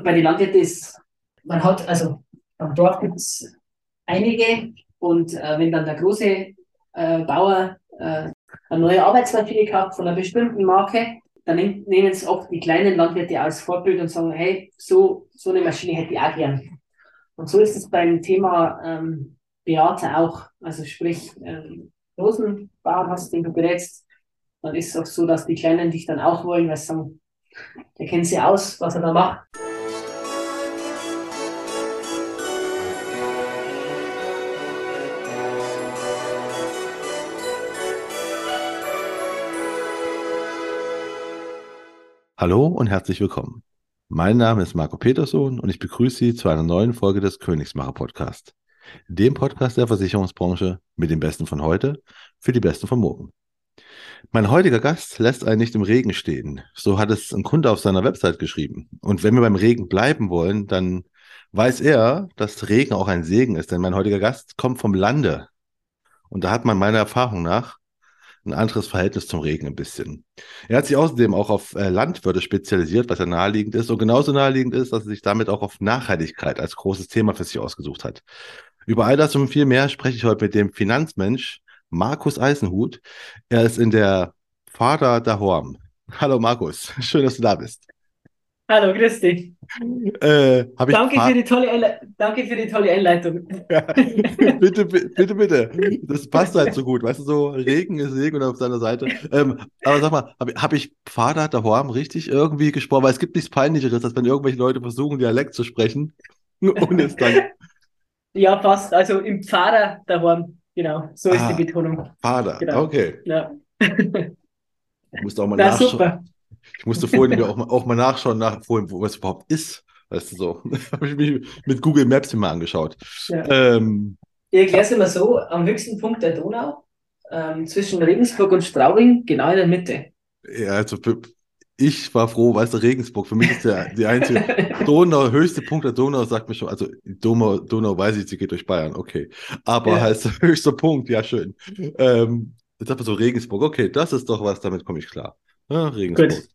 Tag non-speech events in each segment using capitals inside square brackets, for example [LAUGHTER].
Und bei den Landwirten ist, man hat, also am Dorf gibt es einige und äh, wenn dann der große äh, Bauer äh, eine neue Arbeitsmaschine kauft von einer bestimmten Marke, dann nehmen es oft die kleinen Landwirte als Vorbild und sagen, hey, so, so eine Maschine hätte ich auch gern. Und so ist es beim Thema ähm, Beate auch. Also sprich, ähm, Rosenbauer hast, den du berätst, dann ist es auch so, dass die Kleinen dich dann auch wollen, weil sie sagen, der kennt sie aus, was er da macht. Hallo und herzlich willkommen. Mein Name ist Marco Peterson und ich begrüße Sie zu einer neuen Folge des Königsmacher Podcast, dem Podcast der Versicherungsbranche mit dem Besten von heute für die Besten von morgen. Mein heutiger Gast lässt einen nicht im Regen stehen. So hat es ein Kunde auf seiner Website geschrieben. Und wenn wir beim Regen bleiben wollen, dann weiß er, dass Regen auch ein Segen ist, denn mein heutiger Gast kommt vom Lande. Und da hat man meiner Erfahrung nach ein anderes Verhältnis zum Regen ein bisschen. Er hat sich außerdem auch auf äh, Landwirte spezialisiert, was ja naheliegend ist und genauso naheliegend ist, dass er sich damit auch auf Nachhaltigkeit als großes Thema für sich ausgesucht hat. Über all das und viel mehr spreche ich heute mit dem Finanzmensch Markus Eisenhut. Er ist in der Vater der Horm. Hallo Markus, [LAUGHS] schön, dass du da bist. Hallo, grüß dich. Äh, danke, für die tolle danke für die tolle Einleitung. Ja, [LAUGHS] bitte, bitte, bitte. Das passt halt so gut. Weißt du, so Regen ist Segen und auf seiner Seite. Ähm, aber sag mal, habe hab ich Vater daheim richtig irgendwie gesprochen? Weil es gibt nichts Peinlicheres, als wenn irgendwelche Leute versuchen, Dialekt zu sprechen. [LAUGHS] Und es dann. Ja, passt. Also im Pfarrer daheim. Genau, so ist ah, die Betonung. Vater, genau. okay. Ja. Ich musste auch mal Na, nachschauen. Super. Ich musste vorhin [LAUGHS] mir auch mal, auch mal nachschauen, nach, vorhin, wo es überhaupt ist. Weißt du so. [LAUGHS] habe ich mich mit Google Maps immer angeschaut. Ja. Ähm, ich erkläre es immer so: am höchsten Punkt der Donau, ähm, zwischen Regensburg und Straubing, genau in der Mitte. Ja, also ich war froh, weißt du, Regensburg, für mich ist der die einzige [LAUGHS] Donau, höchste Punkt der Donau, sagt mir schon, also Donau, Donau weiß ich, sie geht durch Bayern, okay. Aber ja. heißt höchster Punkt, ja schön. Ähm, jetzt man so Regensburg, okay, das ist doch was, damit komme ich klar. Ja, Regensburg. Gut.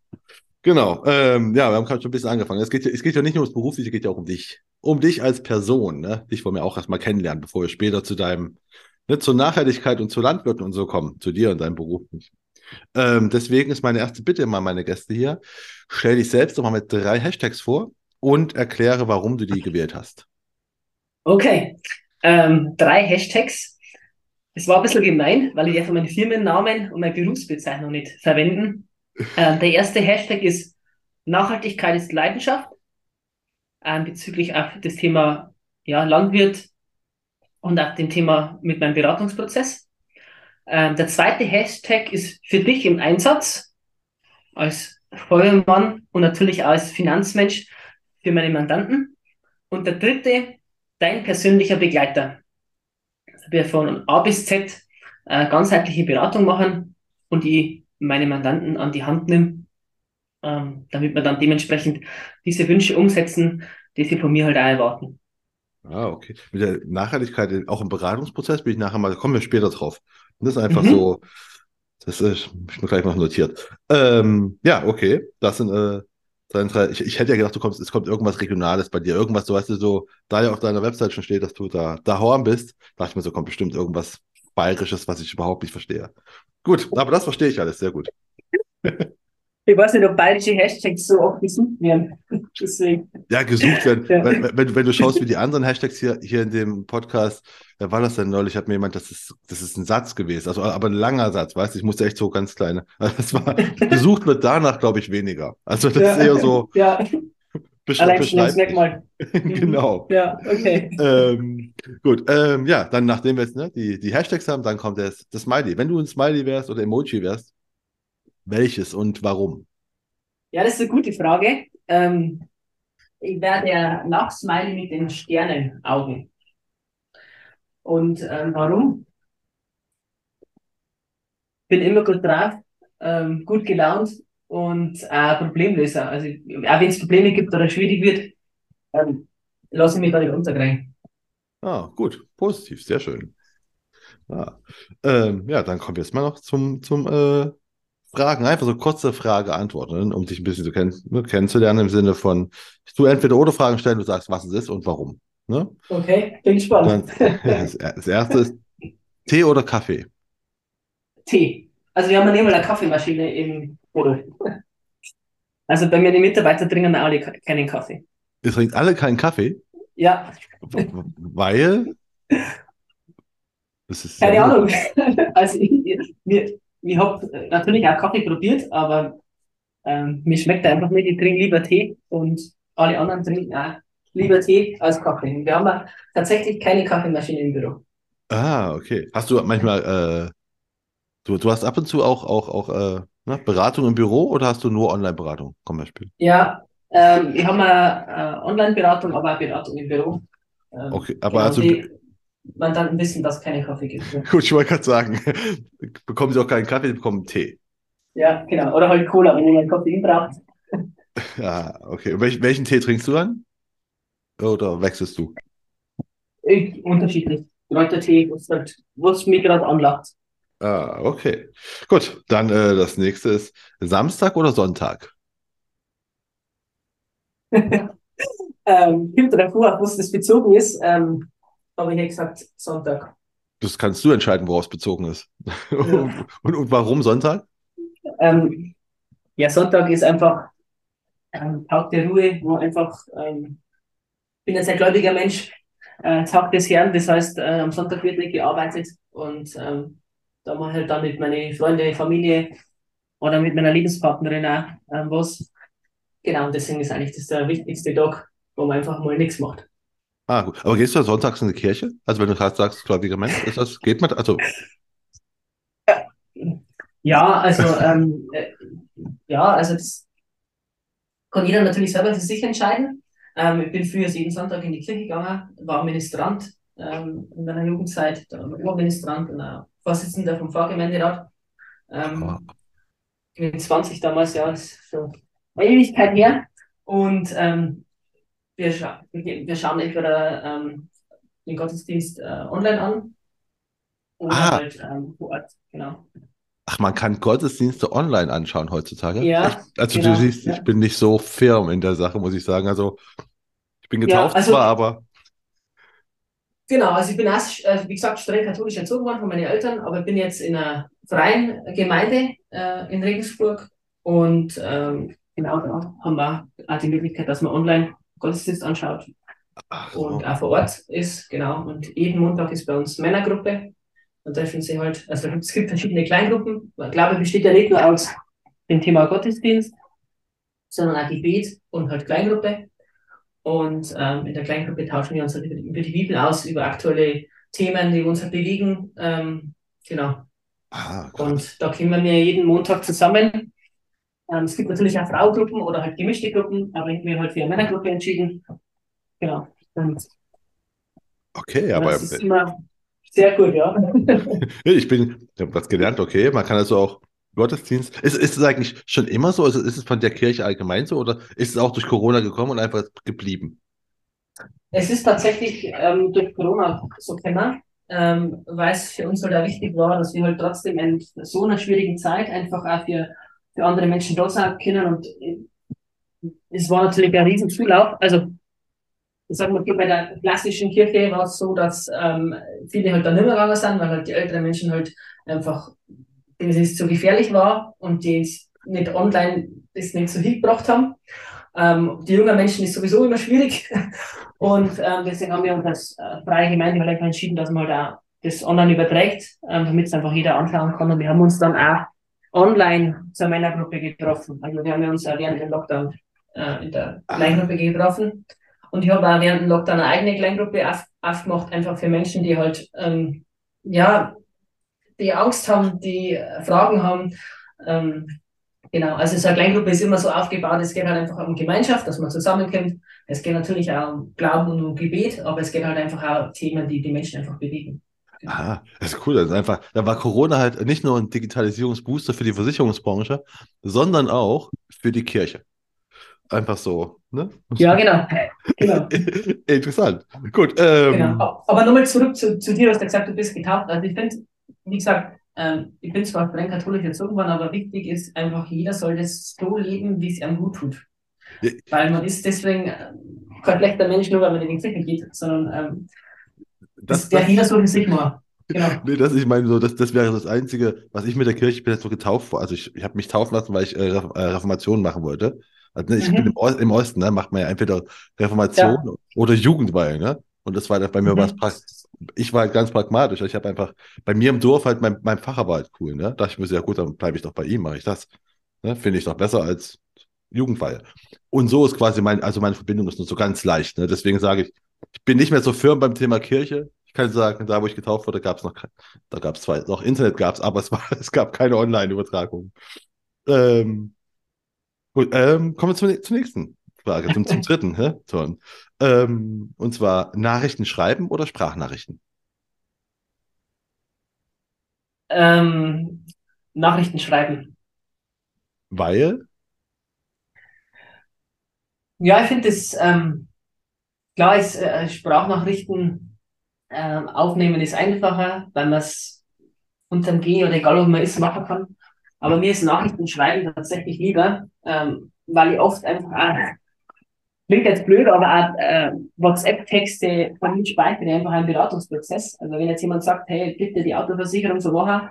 Genau. Ähm, ja, wir haben gerade schon ein bisschen angefangen. Es geht, es geht ja nicht nur ums Berufliche, es geht ja auch um dich. Um dich als Person. Ne? Dich wollen wir auch erstmal kennenlernen, bevor wir später zu deinem, ne, zur Nachhaltigkeit und zu Landwirten und so kommen. Zu dir und deinem Beruf. Ähm, deswegen ist meine erste Bitte immer meine Gäste hier. Stell dich selbst doch mal mit drei Hashtags vor und erkläre, warum du die gewählt hast. Okay. Ähm, drei Hashtags. Es war ein bisschen gemein, weil ich einfach meinen Firmennamen und meine Berufsbezeichnung nicht verwenden. Ähm, der erste Hashtag ist Nachhaltigkeit ist Leidenschaft ähm, bezüglich auf das Thema ja, Landwirt und auch dem Thema mit meinem Beratungsprozess. Ähm, der zweite Hashtag ist für dich im Einsatz als Feuermann und natürlich als Finanzmensch für meine Mandanten. Und der dritte, dein persönlicher Begleiter. Also wir von A bis Z äh, ganzheitliche Beratung machen und die meine Mandanten an die Hand nehme, ähm, damit wir dann dementsprechend diese Wünsche umsetzen, die sie von mir halt auch erwarten. Ah, okay. Mit der Nachhaltigkeit, auch im Beratungsprozess bin ich nachher mal, kommen wir später drauf. Und das ist einfach mhm. so, das ist, ich mir gleich mal notiert. Ähm, ja, okay. Das sind äh, ich, ich hätte ja gedacht, du kommst, es kommt irgendwas Regionales bei dir, irgendwas, du weißt du, so, da ja auf deiner Website schon steht, dass du da, da Horn bist, dachte ich mir so, kommt bestimmt irgendwas Bayerisches, was ich überhaupt nicht verstehe. Gut, aber das verstehe ich alles sehr gut. [LAUGHS] Ich weiß nicht, ob bayerische Hashtags so oft gesucht werden. [LAUGHS] Deswegen. Ja, gesucht werden. Ja. Wenn, wenn, wenn, du schaust, wie die anderen Hashtags hier, hier in dem Podcast, wer war das denn neulich? Hat mir jemand, das ist, das ist ein Satz gewesen, also aber ein langer Satz, weißt du, ich musste echt so ganz kleine. [LAUGHS] Also das war, gesucht wird danach, glaube ich, weniger. Also das ja. ist eher so. Ja. Alleinstellungsmerkmal. [LAUGHS] genau. Ja, okay. Ähm, gut, ähm, ja, dann nachdem wir jetzt ne, die, die Hashtags haben, dann kommt das, das Smiley. Wenn du ein Smiley wärst oder Emoji wärst, welches und warum? Ja, das ist eine gute Frage. Ähm, ich wäre der Lachsmiley mit den Sternenaugen. Und ähm, warum? Bin immer gut drauf, ähm, gut gelaunt und äh, Problemlöser. Also auch wenn es Probleme gibt oder schwierig wird, ähm, lasse ich mich da nicht unterkriegen. Ah, gut, positiv, sehr schön. Ja, ähm, ja dann kommen wir jetzt mal noch zum, zum äh, Fragen, einfach so kurze Frage-Antworten, um dich ein bisschen zu kenn ne, kennenzulernen im Sinne von, du entweder oder Fragen stellen, du sagst, was es ist und warum. Ne? Okay, bin gespannt. Dann, [LAUGHS] das, das erste ist Tee oder Kaffee? Tee. Also wir haben ja mal eine Kaffeemaschine im Also bei mir die Mitarbeiter trinken alle keinen Kaffee. Ihr trinkt alle keinen Kaffee? Ja. Weil? Keine Ahnung. [LAUGHS] Also ich, ich, ich habe natürlich auch Kaffee probiert, aber ähm, mir schmeckt er einfach nicht. Ich trinke lieber Tee und alle anderen trinken auch lieber Tee als Kaffee. Wir haben tatsächlich keine Kaffeemaschine im Büro. Ah, okay. Hast du manchmal, äh, du, du hast ab und zu auch, auch, auch äh, ne, Beratung im Büro oder hast du nur Online-Beratung zum Beispiel? Ja, ähm, wir haben eine äh, Online-Beratung, aber auch Beratung im Büro. Ähm, okay, aber genau, also. Die Mandanten wissen, dass es keine Kaffee gibt. [LAUGHS] Gut, ich wollte gerade sagen, bekommen sie auch keinen Kaffee, sie bekommen Tee. Ja, genau. Oder halt Cola, wenn jemand Koffein braucht. [LAUGHS] Ja, okay. Welch, welchen Tee trinkst du dann? Oder wechselst du? Ich, unterschiedlich. Kräutertee, was, halt, was mich gerade anlacht. Ah, okay. Gut, dann äh, das nächste ist Samstag oder Sonntag? [LAUGHS] ähm, kommt davor, was das bezogen ist. Ähm, aber ich hätte gesagt Sonntag. Das kannst du entscheiden, worauf es bezogen ist. [LAUGHS] Ja. und, und, warum Sonntag? Ähm, ja, Sonntag ist einfach ein Tag der Ruhe, wo einfach, ähm, ich bin ein sehr gläubiger Mensch, äh, Tag des Herrn, das heißt, äh, am Sonntag wird nicht gearbeitet und ähm, da mache ich halt dann mit meinen Freunden, Familie oder mit meiner Lebenspartnerin auch ähm, was. Genau, und deswegen ist eigentlich das der wichtigste Tag, wo man einfach mal nichts macht. Ah, gut. Aber gehst du ja sonntags in die Kirche? Also wenn du gerade sagst, gläubiger Mensch, ist das, geht man, also. [LAUGHS] Ja, also, ähm, äh, ja, also das kann jeder natürlich selber für sich entscheiden. Ähm, ich bin früher jeden Sonntag in die Kirche gegangen, war Ministrant ähm, in meiner Jugendzeit, dann Oberministrant und auch Vorsitzender vom Pfarrgemeinderat. Ähm. Ich bin 20 damals, ja, ist schon eine Ewigkeit her. Und ähm, wir, scha wir schauen entweder ähm, den Gottesdienst äh, online an oder ah. halt ähm, vor Ort, genau. Ach, man kann Gottesdienste online anschauen heutzutage? Ja. Ich, also genau, du siehst, ja. ich bin nicht so firm in der Sache, muss ich sagen. Also ich bin getauft ja, also, zwar, aber. Genau, also ich bin erst, äh, wie gesagt, streng katholisch erzogen worden von meinen Eltern, aber ich bin jetzt in einer freien Gemeinde äh, in Regensburg und ähm, genau da haben wir auch die Möglichkeit, dass man online Gottesdienst anschaut Ach, und auch vor Ort ist, genau. Und jeden Montag ist bei uns Männergruppe. Dann treffen sie halt, also es gibt verschiedene Kleingruppen. Ich glaube, besteht ja nicht nur aus dem Thema Gottesdienst, sondern auch Gebet und halt Kleingruppe. Und ähm, in der Kleingruppe tauschen wir uns halt über die, über die Bibel aus, über aktuelle Themen, die uns halt bewegen. Ähm, genau. Ah, und da kommen wir jeden Montag zusammen ähm, es gibt natürlich auch Fraugruppen oder halt gemischte Gruppen, aber ich habe mir halt für eine Männergruppe entschieden. Genau. Und okay, aber. Das ist immer sehr gut, ja. [LAUGHS] ich bin, ich habe was gelernt, okay, man kann also auch Gottesdienst. Ist, ist es eigentlich schon immer so? Also ist es von der Kirche allgemein so oder ist es auch durch Corona gekommen und einfach geblieben? Es ist tatsächlich ähm, durch Corona so gekommen, ähm, weil es für uns halt auch wichtig war, dass wir halt trotzdem in so einer schwierigen Zeit einfach auch für für andere Menschen da sein können. Und es war natürlich ein riesen Zulauf. Also, ich sag mal, bei der klassischen Kirche war es so, dass ähm, viele halt da nicht mehr gegangen sind, weil halt die älteren Menschen halt einfach, denen es zu gefährlich war und die es nicht online das nicht so hingebracht haben. Ähm, die jungen Menschen ist sowieso immer schwierig. [LAUGHS] Und ähm, deswegen haben wir uns als äh, freie Gemeinde halt einfach entschieden, dass man auch das online überträgt, ähm, damit es einfach jeder anschauen kann. Und wir haben uns dann auch online zur Männergruppe getroffen. Also wir haben uns ja während dem Lockdown äh, in der Kleingruppe getroffen. Und ich habe auch während dem Lockdown eine eigene Kleingruppe auf, aufgemacht, einfach für Menschen, die halt, ähm, ja, die Angst haben, die Fragen haben. Ähm, genau, also so eine Kleingruppe ist immer so aufgebaut, es geht halt einfach um Gemeinschaft, dass man zusammenkommt. Es geht natürlich auch um Glauben und um Gebet, aber es geht halt einfach auch um Themen, die die Menschen einfach bewegen. Ah, das ist cool. Das ist einfach, da war Corona halt nicht nur ein Digitalisierungsbooster für die Versicherungsbranche, sondern auch für die Kirche. Einfach so, ne? [LAUGHS] Ja, genau. genau. Interessant. Gut. Ähm, genau. Aber nochmal zurück zu, zu dir, du hast ja gesagt, du bist getauft. Also ich finde, wie gesagt, ähm, ich bin zwar streng katholisch erzogen worden, aber wichtig ist einfach, jeder soll das so leben, wie es einem gut tut. Ja. Weil man ist deswegen äh, kein schlechter Mensch, nur weil man in die Kirche geht, sondern ähm, das, der das, jeder so in sich mal. Genau. [LAUGHS] nee, das, ich meine, so, das, das wäre das Einzige, was ich mit der Kirche, ich bin jetzt so getauft, also ich, ich habe mich taufen lassen, weil ich äh, äh, Reformation machen wollte. Also, ne, ich bin Mhm. im, Ost, im Osten, ne, macht man ja entweder Reformation oder Jugendweihe, ne? Und das war bei mir Mhm. was praktisch. Ich war halt ganz pragmatisch. Ich habe einfach, bei mir im Dorf halt, mein, mein Pfarrer war halt cool, ne? Da dachte ich mir, ja gut, dann bleibe ich doch bei ihm, mache ich das. Ne? Finde ich doch besser als Jugendweihe. Und so ist quasi mein, also meine Verbindung ist nur so ganz leicht. Ne? Deswegen sage ich, ich bin nicht mehr so firm beim Thema Kirche. Ich kann sagen, da wo ich getauft wurde, gab es noch, da gab es zwar noch Internet gab es, aber es [LAUGHS] es gab keine Online-Übertragung. Ähm, gut, ähm, kommen wir zur, zur nächsten Frage, zum, zum dritten, hä? Ton. Ähm, und zwar Nachrichten schreiben oder Sprachnachrichten? Ähm, Nachrichten schreiben. Weil, Ja, ich finde das, ähm, klar ist, äh, Sprachnachrichten ähm, aufnehmen ist einfacher, weil man es unterm Gehen oder egal wo man ist, machen kann. Aber mir ist Nachrichten schreiben tatsächlich lieber, ähm, weil ich oft einfach klingt jetzt blöd, aber auch äh, WhatsApp-Texte von mir speichere einfach einen Beratungsprozess. Also wenn jetzt jemand sagt, hey, bitte die Autoversicherung so machen,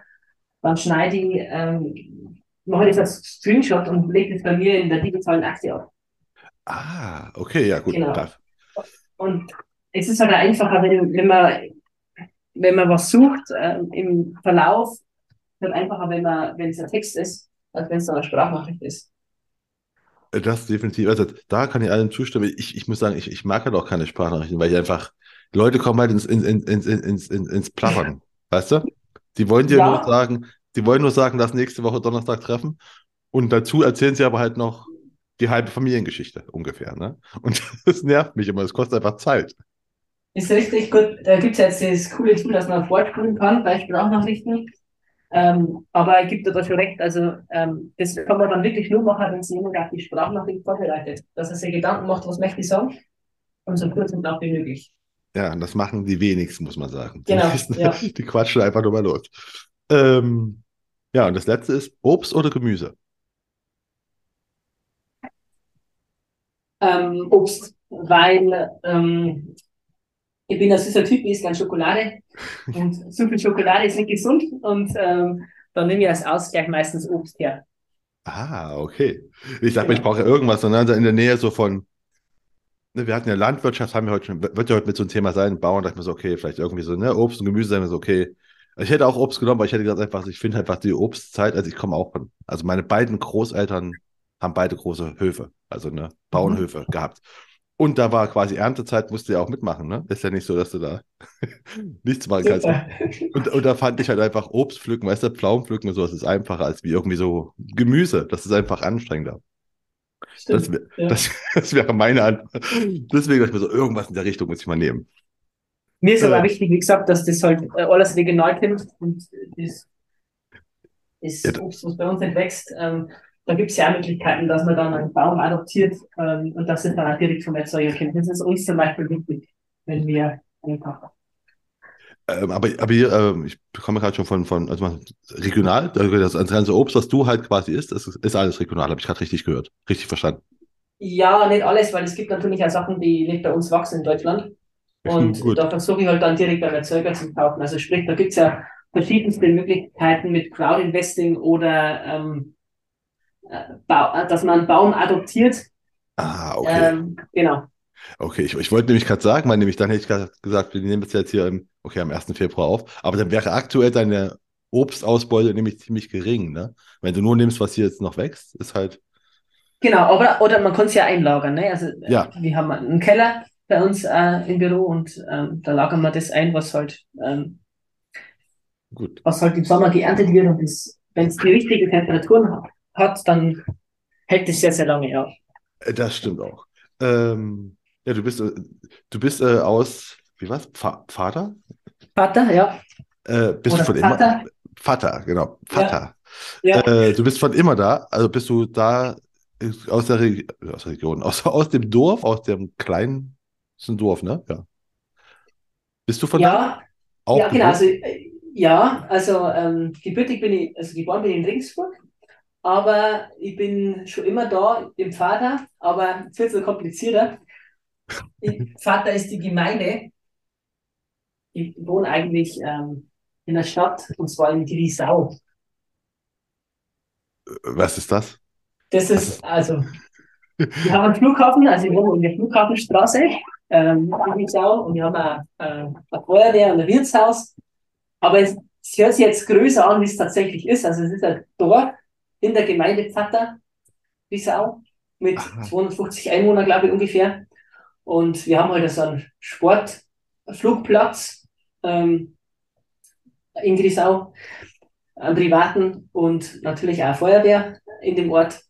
dann schneide ich, ähm, mache ich das als Screenshot und lege das bei mir in der digitalen Akte ab. ah, okay, ja gut, Genau. das, Und es ist halt einfacher, wenn, wenn man, wenn man was sucht, ähm, im Verlauf, wird einfacher, wenn man, wenn es ein Text ist, als wenn es dann eine Sprachnachricht ist. Das definitiv. Also da kann ich allem zustimmen. Ich, ich muss sagen, ich, ich mag halt auch keine Sprachnachrichten, weil ich einfach, Leute kommen halt ins, ins, ins, ins, ins, ins, Plappern. [LAUGHS] Weißt du? Die wollen dir Ja. nur sagen, die wollen nur sagen, dass nächste Woche Donnerstag treffen. Und dazu erzählen sie aber halt noch die halbe Familiengeschichte ungefähr. Ne? Und [LAUGHS] das nervt mich immer. Das kostet einfach Zeit. Ist richtig gut. Da gibt es jetzt dieses coole Tool, dass man fortspulen kann bei Sprachnachrichten. Ähm, aber er gibt dir da schon recht. Also, ähm, das kann man dann wirklich nur machen, wenn sich jemand auf die Sprachnachricht vorbereitet. Dass er sich Gedanken macht, was möchte ich sagen? Und so kurz und knapp wie möglich. Ja, und das machen die wenigsten, muss man sagen. Die, Genau, meisten, ja. [LAUGHS] die quatschen einfach nur mal los. Ähm, ja, und das letzte ist Obst oder Gemüse? ähm, Obst, weil ähm, ich bin ein süßer Typ, ich esse gerne Schokolade und zu viel Schokolade ist nicht gesund und ähm, dann nehme ich als Ausgleich meistens Obst her. Ah, okay. Ich dachte, mir, ich Genau. brauche ja irgendwas, sondern in der Nähe so von, ne, wir hatten ja Landwirtschaft, haben wir heute schon, wird ja heute mit so einem Thema sein, Bauern, dachte ich mir so, okay, vielleicht irgendwie so, ne, Obst und Gemüse, sagen wir so, okay. Ich hätte auch Obst genommen, aber ich hätte gesagt einfach, ich finde einfach die Obstzeit, also ich komme auch von, also meine beiden Großeltern haben beide große Höfe, also ne, Bauernhöfe gehabt. Und da war quasi Erntezeit, musste ja auch mitmachen, ne? Ist ja nicht so, dass du da [LAUGHS] nichts machen kannst. Und, und da fand ich halt einfach Obst pflücken, weißt du, Pflaumen pflücken und sowas ist einfacher als wie irgendwie so Gemüse. Das ist einfach anstrengender. Das, Stimmt. wär, Ja. das, [LAUGHS] das wäre meine Antwort. Deswegen dachte ich mir so, irgendwas in der Richtung muss ich mal nehmen. Mir ist Äh. aber wichtig, wie gesagt, dass das halt äh, alles regional kommt und das, das Ja, Obst, was bei uns nicht wächst, ähm, da gibt es ja auch Möglichkeiten, dass man dann einen Baum adoptiert ähm, und das ist dann auch direkt vom Erzeuger kommt. Das ist uns zum Beispiel wichtig, wenn wir einkaufen. Ähm, aber, aber hier, ähm, ich bekomme gerade schon von, von also regional, das, das ganze Obst, was du halt quasi isst, ist, ist alles regional, habe ich gerade richtig gehört. Richtig verstanden. Ja, nicht alles, weil es gibt natürlich auch Sachen, die nicht bei uns wachsen in Deutschland. Und Gut. da versuche ich halt dann direkt beim Erzeuger zu kaufen. Also sprich, da gibt's ja verschiedenste Möglichkeiten mit Crowd Investing oder ähm, äh, äh, dass man einen Baum adoptiert. Ah, okay. Ähm, genau. Okay, ich, ich wollte nämlich gerade sagen, weil nämlich dann hätte ich grad gesagt, wir nehmen das jetzt hier im, okay, am 1. Februar auf, aber dann wäre aktuell deine Obstausbeute nämlich ziemlich gering, ne? Wenn du nur nimmst, was hier jetzt noch wächst, ist halt, Genau, aber oder man kann es ja einlagern. Ne? Also äh, Ja. wir haben einen Keller bei uns äh, im Büro und ähm, da lagern wir das ein, was halt ähm, gut. was halt im Sommer geerntet wird und wenn es die richtigen Temperaturen ha- hat, dann hält es sehr, sehr lange, ja. Das stimmt auch. Ähm, ja, du bist, äh, du bist äh, aus, wie war's? Pfa- Vater? Vater, ja. Äh, bist du Oder von immer? Vater. Vater, genau. Vater. Ja. Äh, du bist von immer da, also bist du da aus der, Reg aus der Region, aus, aus dem Dorf, aus dem kleinen, ist ein Dorf, ne? Ja. Bist du von da? Ja, Auch ja, genau. Also, äh, Ja, also ähm, gebürtig bin ich, also geboren bin ich in Ringsburg, aber ich bin schon immer da im Vater, aber viel zu komplizierter. Vater ist die Gemeinde. Ich wohne eigentlich ähm, in der Stadt und zwar in Grisau. Was ist das? Das ist [LAUGHS] also, wir haben einen Flughafen, also wir wohnen in der Flughafenstraße ähm, in Grisau und wir haben eine, äh, eine Feuerwehr und ein Wirtshaus. Aber es, es hört sich jetzt größer an, wie es tatsächlich ist. Also es ist ein Dorf in der Gemeinde Pfatter, Bissau, mit Aha. 250 Einwohnern, glaube ich, ungefähr. Und wir haben halt so einen Sportflugplatz ähm, in Grisau, einen privaten und natürlich auch eine Feuerwehr in dem Ort.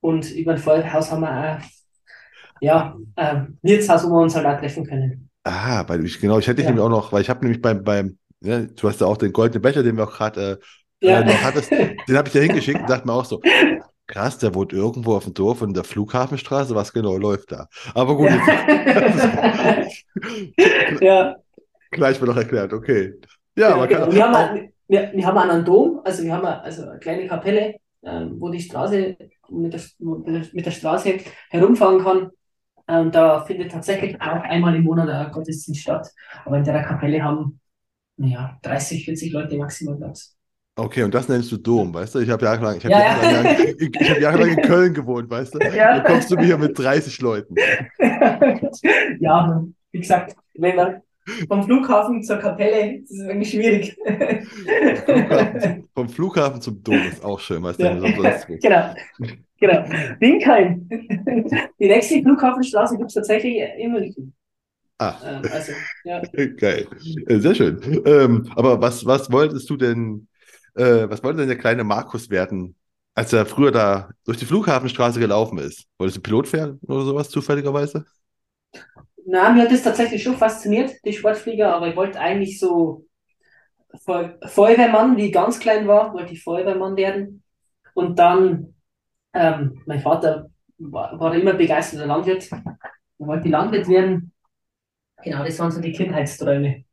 Und über ein Feuerwehrhaus haben wir auch ja, ein Wirtshaus, wo wir uns halt auch treffen können. Ah, weil ich, genau, ich hätte ja. nämlich auch noch, weil ich habe nämlich beim, beim ja, du hast ja auch den goldenen Becher, den wir auch gerade äh, ja. äh, noch hattest, den habe ich ja hingeschickt und dachte mir auch so, krass, der wohnt irgendwo auf dem Dorf in der Flughafenstraße, was genau läuft da? Aber gut, ja. [LAUGHS] ja. gleich wird noch erklärt, okay. Ja, ja man genau. kann wir, haben auch, wir, wir haben einen Dom, also wir haben also eine kleine Kapelle, ähm, wo die Straße mit der, mit der Straße herumfahren kann. Ähm, da findet tatsächlich auch einmal im Monat ein Gottesdienst statt. Aber in der Kapelle haben ja, 30, 40 Leute maximal Platz. Okay, und das nennst du Dom, weißt du? Ich habe jahrelang, ich hab ja, jahrelang, ja. ich, ich hab jahrelang in Köln gewohnt, weißt du? Ja. Dann kommst du mir hier mit 30 Leuten. [LAUGHS] ja, wie gesagt, wenn man vom Flughafen zur Kapelle, das ist irgendwie schwierig. Flughafen, vom Flughafen zum Dom ist auch schön, weißt du? Ja. Genau. genau. Winkheim. Die nächste Flughafenstraße gibt es tatsächlich in München. Ah. Ähm, also, ja. [LAUGHS] Geil. Sehr schön. Ähm, aber was, was wolltest du denn, äh, was wollte denn der kleine Markus werden, als er früher da durch die Flughafenstraße gelaufen ist? Wolltest du Pilot werden oder sowas zufälligerweise? Na, mir hat das tatsächlich schon fasziniert, die Sportflieger, aber ich wollte eigentlich so Feuerwehrmann, wie ich ganz klein war, wollte ich Feuerwehrmann werden. Und dann, ähm, mein Vater war, war immer begeisterter Landwirt. Er wollte Landwirt werden. Genau, das waren so die Kindheitsträume.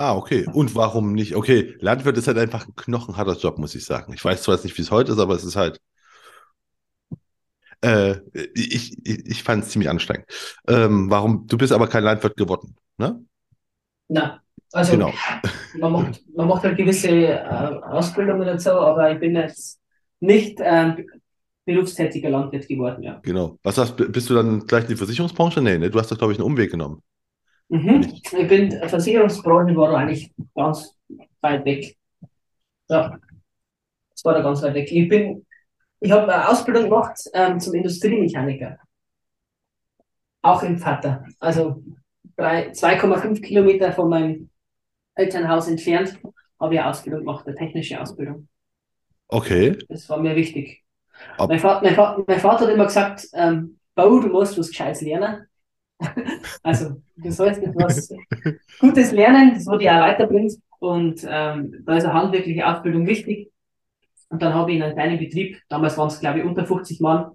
Ah, okay. Und warum nicht? Okay, Landwirt ist halt einfach ein knochenharter Job, muss ich sagen. Ich weiß zwar nicht, wie es heute ist, aber es ist halt. Äh, ich ich, ich fand es ziemlich anstrengend. Ähm, warum? Du bist aber kein Landwirt geworden, ne? Na, also genau. [LAUGHS] man, macht, man macht halt gewisse äh, Ausbildungen dazu, aber ich bin jetzt nicht ähm, berufstätiger Landwirt geworden, ja. Genau. Was hast, bist du dann gleich in die Versicherungsbranche? Nee, ne? Du hast doch, glaube ich, einen Umweg genommen. Mhm. Ich bin, Versicherungsbranche war eigentlich ganz weit weg. Ja, das war da ganz weit weg. Ich bin, ich habe eine Ausbildung gemacht ähm, zum Industriemechaniker. Auch im Vater. Also 2,5 Kilometer von meinem Elternhaus entfernt habe ich eine Ausbildung gemacht, eine technische Ausbildung. Okay. Das war mir wichtig. Mein Vater, mein, Vater, mein Vater, hat immer gesagt, ähm, Bau, du musst was Gescheites lernen. [LAUGHS] also, du sollst etwas Gutes lernen, das wird dich auch weiterbringt. Und ähm, da ist eine handwerkliche Ausbildung wichtig. Und dann habe ich in einem kleinen Betrieb, damals waren es glaube ich unter 50 Mann,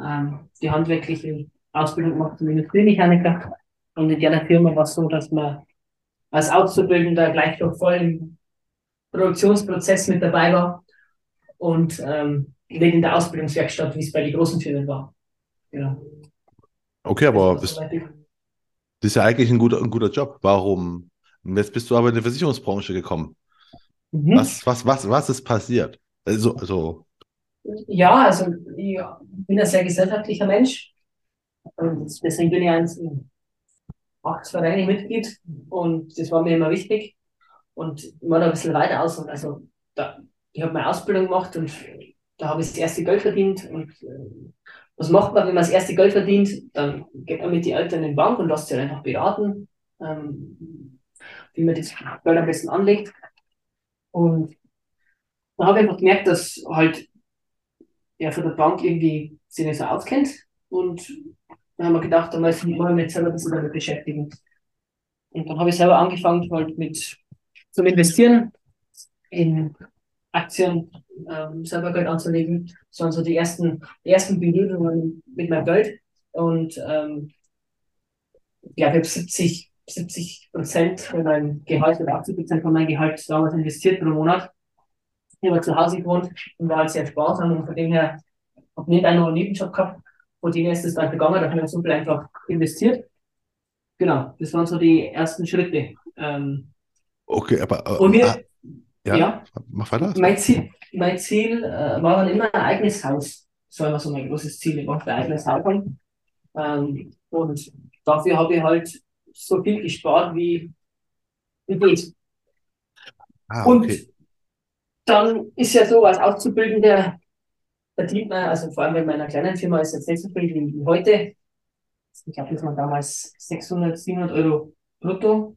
ähm, die handwerkliche Ausbildung gemacht zum Industriemechaniker. Und in der Firma war es so, dass man als Auszubildender gleich noch voll im Produktionsprozess mit dabei war und ähm, nicht in der Ausbildungswerkstatt, wie es bei den großen Firmen war. Genau. Okay, aber das, das, ist ja eigentlich ein guter, ein guter Job. Warum? Jetzt bist du aber in die Versicherungsbranche gekommen. Mhm. Was, was, was, was ist passiert? Also, also. Ja, also ich bin ein sehr gesellschaftlicher Mensch. Und deswegen bin ich ein Vereine Mitglied und das war mir immer wichtig. Und ich war da ein bisschen weiter aus. Also da, ich habe meine Ausbildung gemacht und da habe ich das erste Geld verdient und äh, was macht man, wenn man das erste Geld verdient? Dann geht man mit den Eltern in die Bank und lässt sich einfach beraten, ähm, wie man das Geld am besten anlegt. Und dann habe ich einfach gemerkt, dass halt er von der Bank irgendwie sich nicht so auskennt. Und dann haben wir gedacht, da ich mich jetzt selber ein bisschen damit beschäftigen. Und dann habe ich selber angefangen halt mit zum Investieren in Aktien ähm, selber Geld anzulegen. Das waren so die ersten, die ersten Berührungen mit meinem Geld. Und ähm, ja, ich habe 70 70 Prozent von meinem Gehalt oder 80 Prozent von meinem Gehalt damals investiert pro Monat. Ich habe zu Hause gewohnt und war halt sehr sparsam und von dem her habe ich nicht einen neuen Nebenjob gehabt. Von dem her ist es dann gegangen, da habe ich so viel einfach investiert. Genau, das waren so die ersten Schritte. Ähm, Okay, aber äh, und wir, ah, ja, ja, mach weiter. mein Ziel, mein Ziel äh, war dann immer ein eigenes Haus. Das war immer so mein großes Ziel, ich wollte ein eigenes Haus haben. Ähm, und dafür habe ich halt so viel gespart, wie, wie geht. Ah, Und okay. dann ist ja so, als Auszubildender verdient man, also vor allem in meiner kleinen Firma ist jetzt nicht so viel wie wie heute. Ich glaube, das waren damals 600, 700 Euro brutto.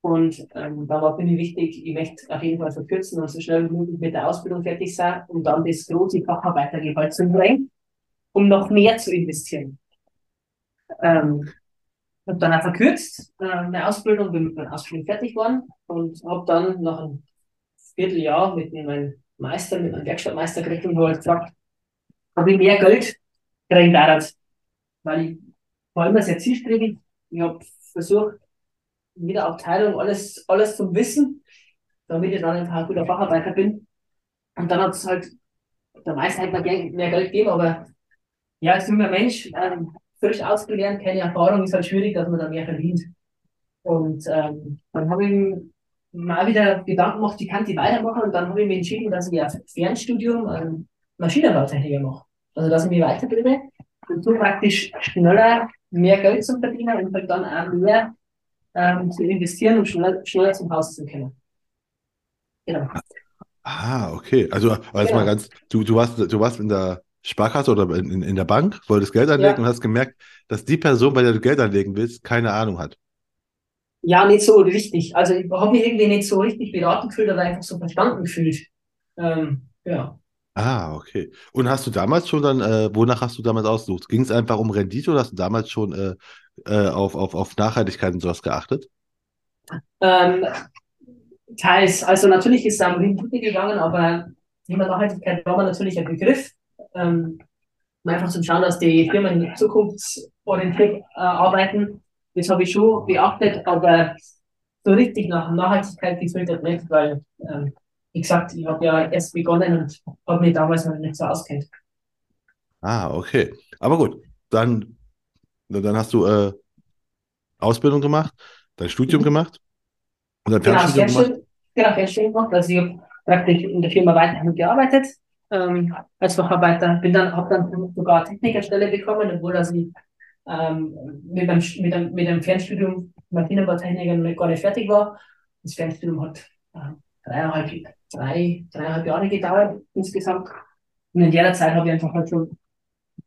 Und ähm, da war für mich wichtig, ich möchte auf jeden Fall verkürzen und so schnell wie möglich mit der Ausbildung fertig sein, um dann das große Facharbeitergehalt zu bringen, um noch mehr zu investieren. Ähm, habe dann auch verkürzt, äh, meine Ausbildung, bin mit meiner Ausbildung fertig geworden und habe dann nach einem Vierteljahr mit meinem Meister, mit meinem Werkstattmeister geredet und habe gesagt, habe ich mehr Geld kriegen darf, weil ich war immer sehr zielstrebig. Ich habe versucht, in jeder Abteilung alles, alles zu wissen, damit ich dann ein guter Facharbeiter bin. Und dann hat es halt, der Meister hat mir gern mehr Geld gegeben, aber ja, als junger Mensch, ähm, frisch ausgelernt, keine Erfahrung, ist halt schwierig, dass man da mehr verdient. Und ähm, dann habe ich mal wieder Gedanken gemacht, wie kann ich weitermachen? Und dann habe ich mich entschieden, dass ich ein Fernstudium ähm, Maschinenbautechniker mache. Also, dass ich mich weiterbilde und so praktisch schneller mehr Geld zu verdienen und halt dann auch mehr ähm, zu investieren und schneller, schneller zum Haus zu können. Genau. Ah, okay. Also, aber jetzt mal Genau. ganz, du, du warst, du warst in der Sparkasse oder in, in, in der Bank, wolltest Geld anlegen Ja. und hast gemerkt, dass die Person, bei der du Geld anlegen willst, keine Ahnung hat. Ja, nicht so richtig. Also ich habe mich irgendwie nicht so richtig beraten gefühlt oder einfach so verstanden gefühlt. Ähm, ja. Ah, okay. Und hast du damals schon dann, äh, wonach hast du damals ausgesucht? Ging es einfach um Rendite oder hast du damals schon äh, äh, auf, auf, auf Nachhaltigkeit und sowas geachtet? Ähm, teils, also natürlich ist es am Rendite gegangen, aber Thema Nachhaltigkeit war mir natürlich ein Begriff. Ähm, einfach zum Schauen, dass die Firmen zukunftsorientiert äh, arbeiten. Das habe ich schon beachtet, aber so richtig nach Nachhaltigkeit gefiltert nicht, weil, ähm, wie gesagt, ich habe ja erst begonnen und habe mich damals noch nicht so auskennt. Ah, okay. Aber gut, dann, dann hast du äh, Ausbildung gemacht, dein Studium gemacht und dein Genau, Fernstudium gemacht. Fernstudium, genau, Fernstudium gemacht. Also ich habe praktisch in der Firma weiterhin gearbeitet, ähm, als Facharbeiter. Bin dann, habe dann sogar Technikerstelle bekommen, obwohl dass ich ähm, mit, dem, mit, dem, mit dem Fernstudium Maschinenbautechniker noch gar nicht fertig war. Das Fernstudium hat äh, dreieinhalb, drei, dreieinhalb Jahre gedauert insgesamt. Und in der Zeit habe ich einfach halt schon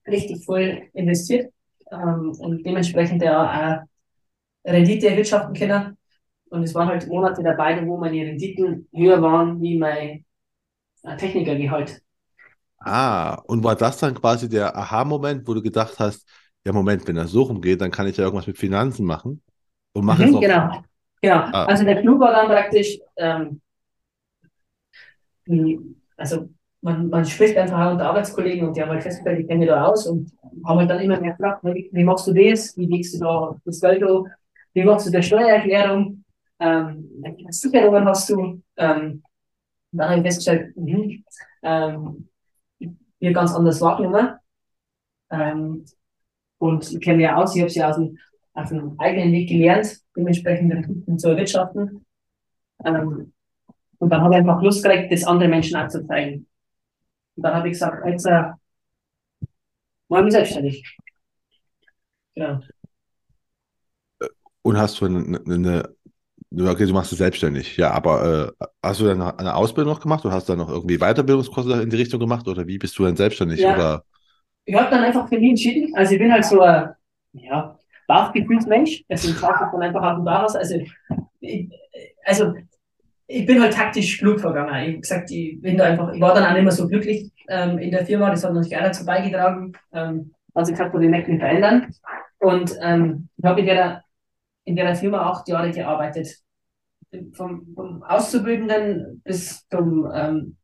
richtig voll investiert ähm, und dementsprechend ja auch Rendite erwirtschaften können. Und es waren halt Monate dabei, wo meine Renditen höher waren wie mein äh, Technikergehalt. Ah, und war das dann quasi der Aha-Moment, wo du gedacht hast, ja, Moment, wenn das so rumgeht, dann kann ich ja irgendwas mit Finanzen machen und mache Mhm, noch. genau. Genau. Ah. Also der Clou war dann praktisch, ähm, wie- also man, man spricht einfach auch unter Arbeitskollegen und die haben halt festgestellt, ich kenne da aus und haben halt dann immer mehr gefragt, wie, wie machst du das? Wie legst du da das Geld auf? Wie machst du die Steuererklärung? Ähm, welche Versicherungen hast du? Ähm, dann habe ich festgestellt, mhm, ähm, wir ganz anders wahrgenommen. Ähm, und ich kenne ja aus, ich habe sie aus dem, auf dem eigenen Weg gelernt, dementsprechend zu erwirtschaften. Ähm, und dann habe ich einfach Lust gekriegt, das andere Menschen auch zu zeigen. Und dann habe ich gesagt, jetzt äh, mal mich selbstständig. Genau. Und hast du eine, eine, okay, du machst es selbstständig, ja, aber äh, hast du dann eine Ausbildung noch gemacht oder hast du dann noch irgendwie Weiterbildungskurse in die Richtung gemacht oder wie bist du dann selbstständig Ja. oder? Ich habe dann einfach für mich entschieden, also ich bin halt so ein ja, Bauchgefühlsmensch, also ich sage dann einfach aus dem Bauhaus, also ich, also ich bin halt taktisch klug vorgegangen. Ich hab gesagt, ich bin da einfach, ich war dann auch nicht mehr so glücklich ähm, in der Firma, das hat natürlich auch dazu beigetragen, ähm, als ich gesagt habe, ich möchte mich verändern. Und ähm, ich habe in der, in der Firma acht Jahre gearbeitet. Vom, vom Auszubildenden bis zum ähm,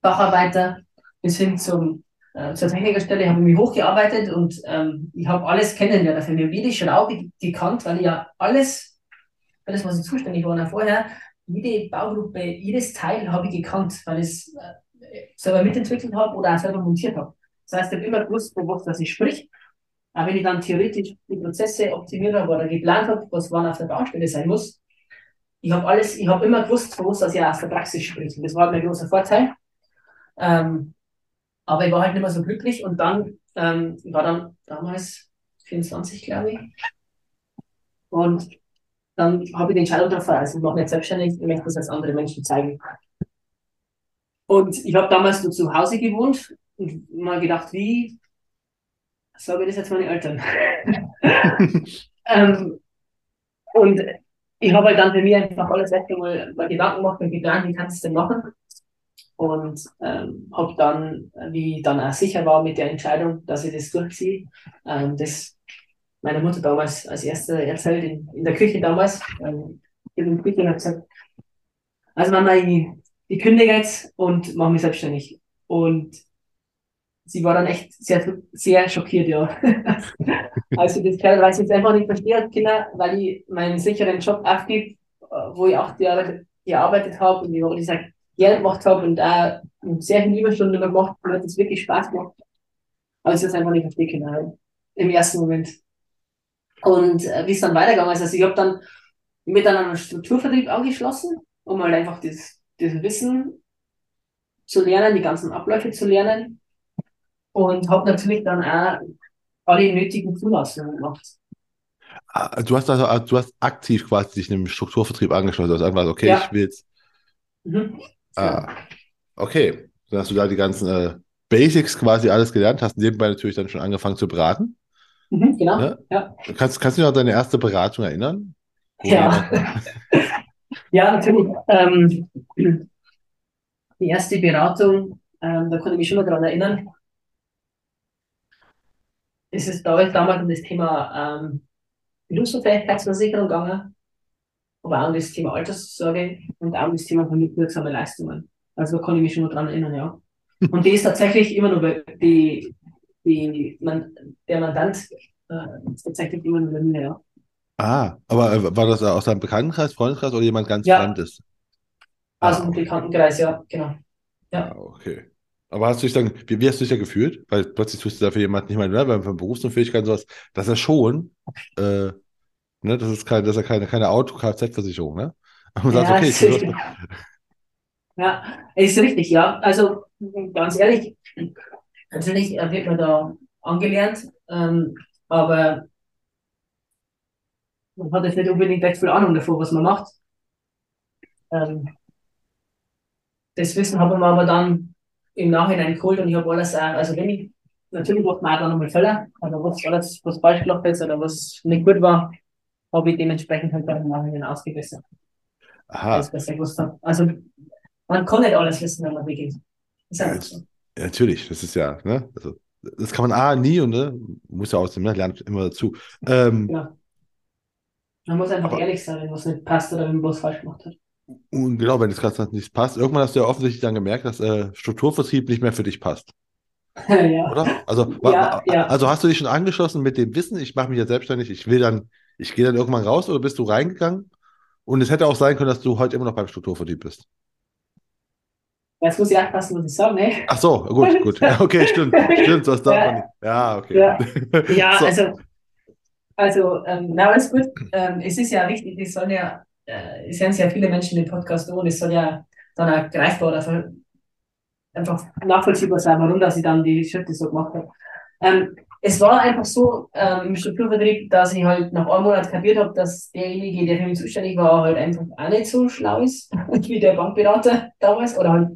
Facharbeiter bis hin zum äh, zur Technikerstelle, habe mich hochgearbeitet und ähm, ich habe alles kennengelernt. Also ich habe jede Schraube gekannt, weil ich ja alles, alles, was ich zuständig war vorher, jede Baugruppe, jedes Teil habe ich gekannt, weil ich es äh, selber mitentwickelt habe oder auch selber montiert habe. Das heißt, ich habe immer gewusst, was das ich sprich. Aber wenn ich dann theoretisch die Prozesse optimiert habe oder geplant habe, was wann auf der Baustelle sein muss, ich habe alles, ich habe immer gewusst, von was ich aus der Praxis spricht. Und das war halt mein großer Vorteil. Ähm, aber ich war halt nicht mehr so glücklich und dann, ähm, ich war dann damals 24, glaube ich. Und dann habe ich die Entscheidung getroffen, also ich mache mich selbstständig, ich möchte das als andere Menschen zeigen. Und ich habe damals nur zu Hause gewohnt und mal gedacht, wie sage ich das jetzt meine Eltern? [LAUGHS] ähm, und ich habe halt dann für mich einfach alles weg mal, mal Gedanken gemacht und gedacht, wie kannst du das denn machen? Und ähm, habe dann, wie ich dann auch sicher war mit der Entscheidung, dass ich das durchziehe, ähm, das meiner Mutter damals als erste erzählt in, in der Küche damals. Ähm, ich habe Küche hat gesagt, also Mama, ich, ich kündige jetzt und mache mich selbstständig. Und sie war dann echt sehr, sehr schockiert, ja. [LAUGHS] also das kann, weil ich jetzt einfach nicht verstehe Kinder, weil ich meinen sicheren Job aufgebe, wo ich acht Jahre gearbeitet habe und wo ich sag, gerne gemacht habe und auch sehr viele Überstunden gemacht und hat es wirklich Spaß gemacht. Aber ich das einfach nicht verstehe können, im ersten Moment. Und äh, wie es dann weitergegangen ist, also ich habe dann mit einem Strukturvertrieb angeschlossen, um halt einfach das, das Wissen zu lernen, die ganzen Abläufe zu lernen und habe natürlich dann auch alle nötigen Zulassungen gemacht. Ah, du hast also, du hast aktiv quasi dich dem Strukturvertrieb angeschlossen. Also einfach, okay, ja. ich will jetzt. Mhm. Ah, okay. Dann hast du da die ganzen äh, Basics quasi alles gelernt, hast nebenbei natürlich dann schon angefangen zu beraten. Mhm, genau. Ne? Ja. Kannst, kannst du dich noch an deine erste Beratung erinnern? Ja. ja, [LAUGHS] natürlich. Ähm, die erste Beratung, ähm, da konnte ich mich schon mal daran erinnern, ist es da damals um das Thema ähm, Berufsunfähigkeitsversicherung gegangen, aber auch um das Thema Alterssorge und auch um das Thema vermittelwirksame Leistungen. Also da kann ich mich schon noch dran erinnern, ja. Und die ist tatsächlich immer nur die, die, man, der Mandant äh, ist nur bei mir, ja. Ah, aber äh, war das aus einem Bekanntenkreis, Freundeskreis oder jemand ganz ja. Fremdes? Aus dem ah, Bekanntenkreis, ja, genau. Ja. Ah, okay. Aber hast du dich dann, wie, wie hast du dich da gefühlt? Weil plötzlich tust du dafür jemanden nicht mehr, ne, weil von Berufsunfähigkeit und sowas, dass er schon, äh, ne, das ist kein, das ist ja keine, keine Auto-Kfz-Versicherung, ne? [LAUGHS] Und ja, sagst, okay, ist [LAUGHS] ja, ist richtig, ja. Also ganz ehrlich, natürlich wird man da angelernt, ähm, aber man hat jetzt nicht unbedingt recht viel Ahnung davon, was man macht. Ähm, das Wissen haben wir aber dann im Nachhinein geholt und ich habe alles, auch, also wenn ich, natürlich macht man auch dann nochmal Fälle, also was alles, was falsch gelaufen ist oder was nicht gut war, habe ich dementsprechend halt dann im Nachhinein ausgebessert. Aha. Alles besser gewusst habe. Also, man kann nicht alles wissen, wenn man beginnt. Ist ja, so. Ja, natürlich, das ist ja, ne, also, das kann man A, nie und ne, muss ja außerdem, ne, lernt immer dazu. Ähm, ja. Man muss einfach aber, ehrlich sein, wenn was nicht passt oder wenn man was falsch gemacht hat. Und genau, wenn es gerade nicht passt, irgendwann hast du ja offensichtlich dann gemerkt, dass äh, Strukturvertrieb nicht mehr für dich passt. [LAUGHS] ja. Oder? Also, ja, ja. also hast du dich schon angeschlossen mit dem Wissen, ich mache mich jetzt selbstständig, ich will dann, ich gehe dann irgendwann raus oder bist du reingegangen? Und es hätte auch sein können, dass du heute immer noch beim Strukturvertrieb bist. Jetzt muss ich aufpassen, was ich sage, ne? Ach so, gut, gut. [LAUGHS] Okay, stimmt. Stimmt, das darf man nicht. Ja, okay. Ja, ja [LAUGHS] so. also, also ähm, na, alles gut. Ähm, es ist ja wichtig, die sollen ja äh, es hören sehr viele Menschen den Podcast an, es soll ja dann auch greifbar oder einfach nachvollziehbar sein, warum dass ich dann die Schritte so gemacht habe. Ähm, es war einfach so ähm, im Strukturvertrieb, dass ich halt nach einem Monat kapiert habe, dass derjenige, der für mich zuständig war, halt einfach auch nicht so schlau ist [LAUGHS] wie der Bankberater damals oder halt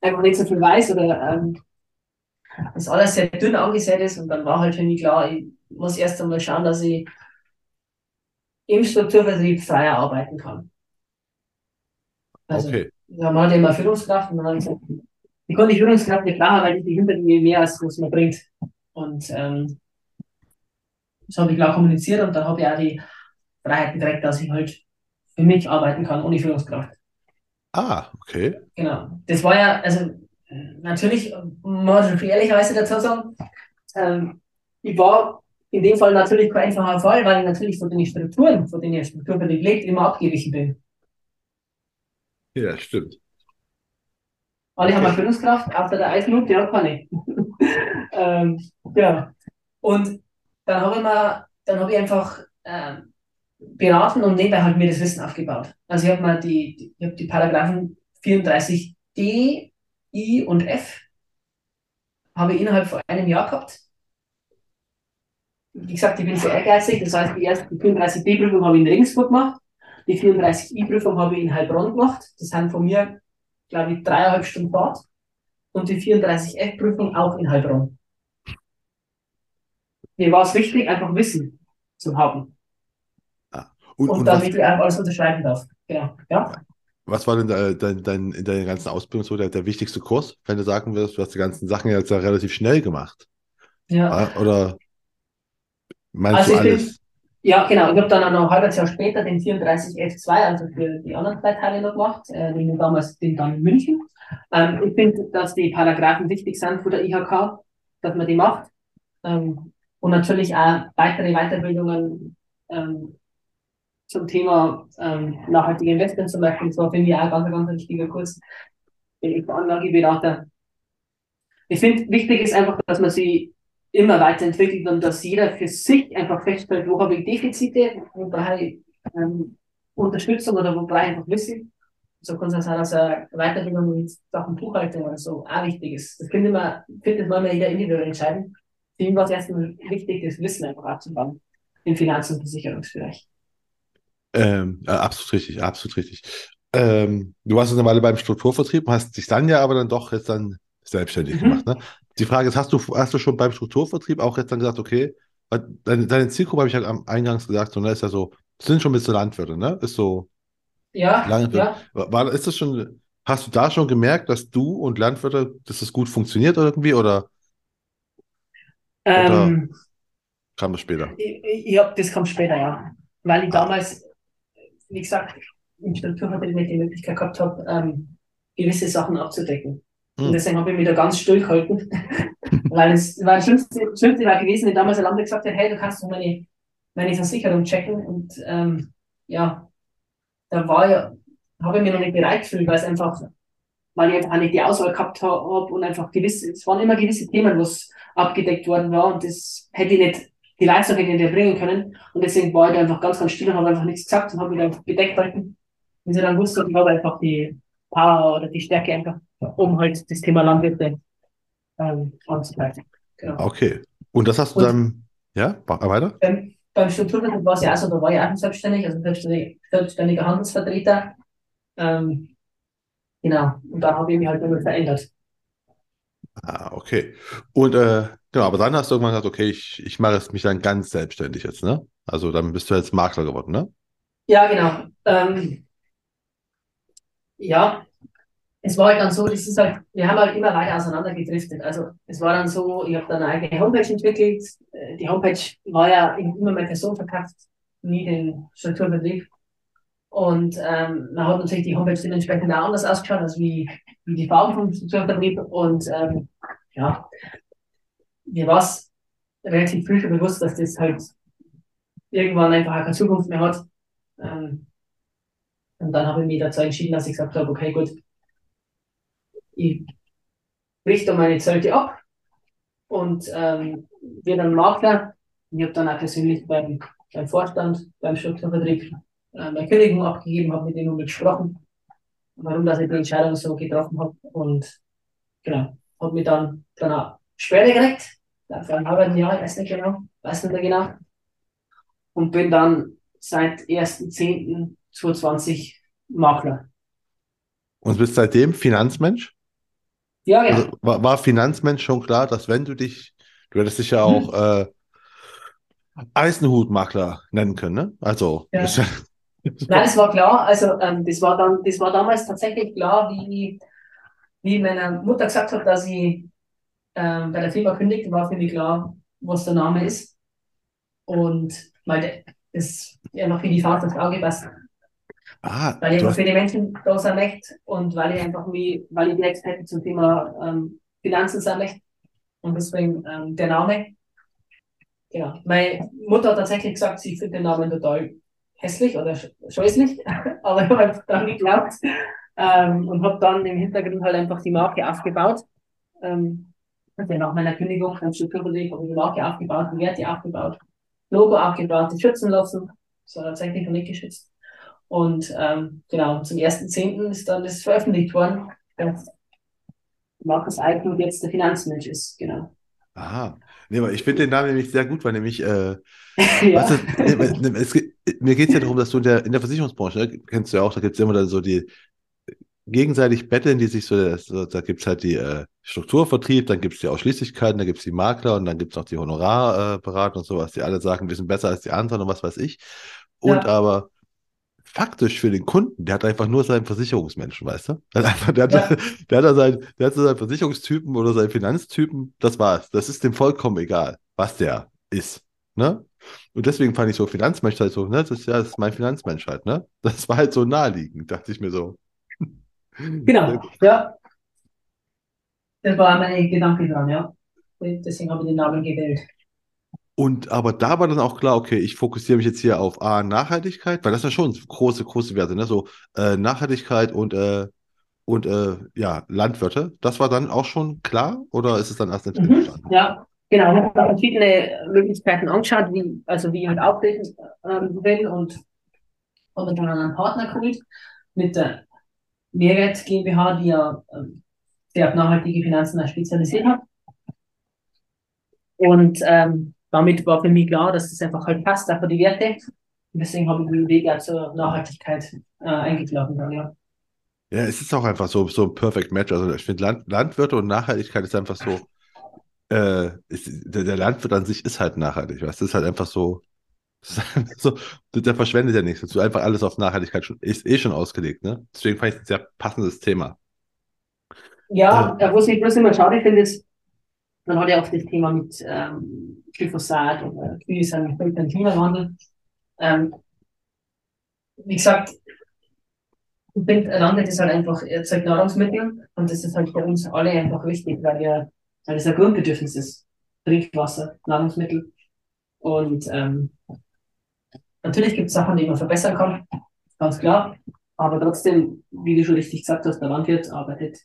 einfach nicht so viel weiß oder ähm, das alles sehr dünn angesät ist und dann war halt für mich klar, ich muss erst einmal schauen, dass ich im Strukturvertrieb freier arbeiten kann. Also, okay. Ja, man hat immer Führungskraft und dann gesagt, ich konnte die Führungskraft nicht klar, weil die hinter mir mehr als was man bringt. Und ähm, das habe ich klar kommuniziert und dann habe ich auch die Freiheit gekriegt, dass ich halt für mich arbeiten kann, ohne Führungskraft. Ah, okay. Genau. Das war ja, also natürlich, muss ich ehrlicherweise dazu sagen, ähm, ich war in dem Fall natürlich kein einfacher Fall, weil ich natürlich von den Strukturen, von denen ich Strukturen belegt, immer abgewichen bin. Ja, stimmt. Alle haben eine Führungskraft, außer der Eisnut, der hat keine. [LAUGHS] ähm, ja. Und dann habe ich mir, dann habe ich einfach ähm, beraten und nebenbei halt mir das Wissen aufgebaut. Also ich habe mal die, ich hab die Paragraphen 34d, I und F habe ich innerhalb von einem Jahr gehabt. Wie gesagt, ich bin sehr ehrgeizig, das heißt, die erste 34d-Prüfung habe ich in Regensburg gemacht, die 34i-Prüfung habe ich in Heilbronn gemacht. Das sind von mir, glaube ich, dreieinhalb Stunden Fahrt. Und die 34f-Prüfung auch in Heilbronn. Mir war es wichtig, einfach Wissen zu haben. Und, und, und damit was, ich alles unterschreiben darf. Genau. Ja. Was war denn dein, dein, dein, in deiner ganzen Ausbildung so der, der wichtigste Kurs, wenn du sagen wirst, du hast die ganzen Sachen jetzt ja relativ schnell gemacht? Ja. Oder meinst also du alles? Bin, ja, genau. Ich habe dann auch noch ein halbes Jahr später den 34F2, also für die anderen zwei Teile noch gemacht, äh, den damals den dann in München. Ähm, ich finde, dass die Paragraphen wichtig sind für der IHK, dass man die macht. Ähm, und natürlich auch weitere Weiterbildungen ähm, zum Thema ähm, nachhaltige Investment zum Beispiel. Das war für mich auch ein ganz, ganz wichtiger Kurs. Bin ich Anlageberater. Ich finde, wichtig ist einfach, dass man sie immer weiterentwickelt und dass jeder für sich einfach feststellt, wo habe ich Defizite, wo brauche ich ähm, Unterstützung oder wo brauche ich einfach Wissen. So kann es sein, dass eine Weiterbildung mit Sachen Buchhaltung oder so auch wichtig ist. Das finde man, findet man jeder individuell entscheiden. Für ihn war es erstmal wichtig, das Wissen einfach abzubauen im Finanz- und Versicherungsbereich. Ähm, äh, absolut richtig, absolut richtig. Ähm, du warst eine Weile beim Strukturvertrieb, hast dich dann ja aber dann doch jetzt dann selbstständig mhm. gemacht. Ne? Die Frage ist, hast du, hast du schon beim Strukturvertrieb auch jetzt dann gesagt, okay, deine, deine Zielgruppe habe ich ja am Eingangs gesagt, so, ne, ist ja so, sind schon ein bisschen Landwirte, ne? Ist so. Ja, Landwirte. ja. War, ist das schon, hast du da schon gemerkt, dass du und Landwirte, dass das gut funktioniert irgendwie oder? Ähm, oder kam das später? Ja, das kam später, ja. Weil ich ah. damals wie gesagt, im Strukturvertrieb nicht die Möglichkeit gehabt habe, ähm, gewisse Sachen abzudecken. Mhm. Und hm. deswegen habe ich mich da ganz still gehalten, [LAUGHS] weil es war das Schlimmste, Schlimmste war gewesen, wenn damals ein Landwirt gesagt hat, hey, du kannst meine, meine Versicherung checken und ähm, ja, da war ja, habe ich mich noch nicht bereit gefühlt, weil es einfach, weil ich einfach nicht die Auswahl gehabt habe und einfach gewisse, es waren immer gewisse Themen, was abgedeckt worden war und das hätte ich nicht die Leistung hätte ich bringen können. Und deswegen war ich einfach ganz, ganz still und habe einfach nichts gesagt und habe mich einfach bedeckt halten. Und sie dann wusste, ich habe einfach die Power oder die Stärke einfach, um halt das Thema Landwirte ähm, anzugreifen. Genau. Okay. Und das hast du und, dann, ja, weiter? Ähm, beim Strukturvertrieb war es ja auch so, da war ich auch selbstständig, also selbstständig, selbstständiger Handelsvertreter. Ähm, genau. Und da habe ich mich halt immer verändert. Ah, okay. Und äh, genau, aber dann hast du irgendwann gesagt, okay, ich, ich mache es mich dann ganz selbstständig jetzt, ne? Also dann bist du jetzt Makler geworden, ne? Ja, genau. Ähm, ja, es war halt dann so, das ist halt, wir haben halt immer weiter auseinandergedriftet. Also es war dann so, ich habe dann eine eigene Homepage entwickelt. Äh, die Homepage war ja immer meine Person verkauft, nie den Strukturbetrieb. Und ähm, man hat natürlich die Homepage dementsprechend auch anders ausgeschaut, als wie, wie die Farben vom Strukturvertrieb. Und ähm, ja, mir war es relativ früh schon bewusst, dass das halt irgendwann einfach keine Zukunft mehr hat. Ähm, und dann habe ich mich dazu entschieden, dass ich gesagt habe, okay, gut, ich richte meine Zelte ab und ähm, werde dann Makler. Ich habe dann auch persönlich beim, beim Vorstand, beim Strukturvertrieb äh, meine Kündigung abgegeben, habe mit denen gesprochen, warum dass ich die Entscheidung so getroffen habe und genau, habe mich dann danach Sperre gekriegt, ein halbes Jahr, ich weiß nicht genau, weiß nicht mehr genau und bin dann seit 1.10.2020 Makler. Und bist seitdem Finanzmensch? Ja, ja. Also war, war, Finanzmensch schon klar, dass wenn du dich, du hättest dich ja auch hm. äh, Eisenhutmakler nennen können, ne? Also, ja. [LAUGHS] Nein, das war klar. Also ähm, das war dann, das war damals tatsächlich klar, wie, wie meine Mutter gesagt hat, dass sie ähm, bei der Firma kündigt, war für mich klar, was der Name ist. Und weil das ja noch wie die Faust ins Auge passt. Ah, weil ich einfach für die Menschen da sein möchte und weil ich einfach wie, weil ich die Experten zum Thema ähm, Finanzen sein möchte. Und deswegen ähm, der Name. Genau. Meine Mutter hat tatsächlich gesagt, sie findet den Namen total hässlich oder scheußlich, [LAUGHS] aber ich habe dran geglaubt ähm, und habe dann im Hintergrund halt einfach die Marke aufgebaut. Ähm, also nach meiner Kündigung beim Strukturbetrieb habe ich die Marke aufgebaut, die Werte aufgebaut, Logo aufgebaut, die schützen lassen. Das war tatsächlich noch nicht geschützt. Und ähm, genau, zum 1.10. ist dann das veröffentlicht worden, dass Markus Eichel jetzt der Finanzmensch ist, genau. Aha. Nee, aber ich finde den Namen nämlich sehr gut, weil nämlich, äh, [LAUGHS] ja. weißt du, es, mir geht es ja darum, dass du in der, in der Versicherungsbranche, ne, kennst du ja auch, da gibt es immer dann so die gegenseitig betteln, die sich so, so da gibt es halt die äh, Strukturvertrieb, dann gibt es die Ausschließlichkeiten, dann gibt es die Makler und dann gibt es noch die Honorarberater äh, und sowas, die alle sagen, wir sind besser als die anderen und was weiß ich. Und ja. aber faktisch für den Kunden, der hat einfach nur seinen Versicherungsmenschen, weißt du? Der hat, einfach, der, ja. hat, [LAUGHS] der, hat sein, der hat so seinen Versicherungstypen oder seinen Finanztypen, das war's. Das ist dem vollkommen egal, was der ist. Ne? Und deswegen fand ich so Finanzmensch halt so, ne, das ist ja das ist mein Finanzmensch halt, ne? Das war halt so naheliegend, dachte ich mir so. Genau, [LAUGHS] ja. Das war mein Gedanke dran, ja. Deswegen habe ich den Namen gewählt. Und aber da war dann auch klar, okay, ich fokussiere mich jetzt hier auf A, Nachhaltigkeit, weil das ja schon große, große Werte, ne? So äh, Nachhaltigkeit und, äh, und äh, ja, Landwirte. Das war dann auch schon klar oder ist es dann erst? Mhm, ja, genau. Ich habe verschiedene Möglichkeiten angeschaut, wie, also wie ich halt auftreten ähm, will und habe dann einen Partner geholt mit der Mehrwert GmbH, die ja ähm, sehr auf nachhaltige Finanzen spezialisiert hat. Und ähm, damit war für mich klar, dass das einfach halt passt, auch für die Werte. Und deswegen habe ich den Weg auch zur Nachhaltigkeit äh, eingeschlagen. Dann, ja. ja, es ist auch einfach so, so ein Perfect Match. Also ich finde Land, Landwirte und Nachhaltigkeit ist einfach so, äh, ist, der, der, Landwirt an sich ist halt nachhaltig. Weißt? Das ist halt einfach [LAUGHS] so, so, der verschwendet ja nichts. Du einfach alles auf Nachhaltigkeit schon, ist eh schon ausgelegt. Ne? Deswegen fand ich es ein sehr passendes Thema. Ja, äh, was ich bloß immer schade finde, ist, man hat ja auch das Thema mit ähm, Glyphosat oder Kühe sind mit dem Klimawandel. Ähm, wie gesagt, ich finde, Landwirt ist halt einfach erzeugt Nahrungsmittel und das ist halt für uns alle einfach wichtig, weil wir, weil es ein Grundbedürfnis ist. Trinkwasser, Nahrungsmittel. Und ähm, natürlich gibt es Sachen, die man verbessern kann, ganz klar. Aber trotzdem, wie du schon richtig gesagt hast, der Landwirt arbeitet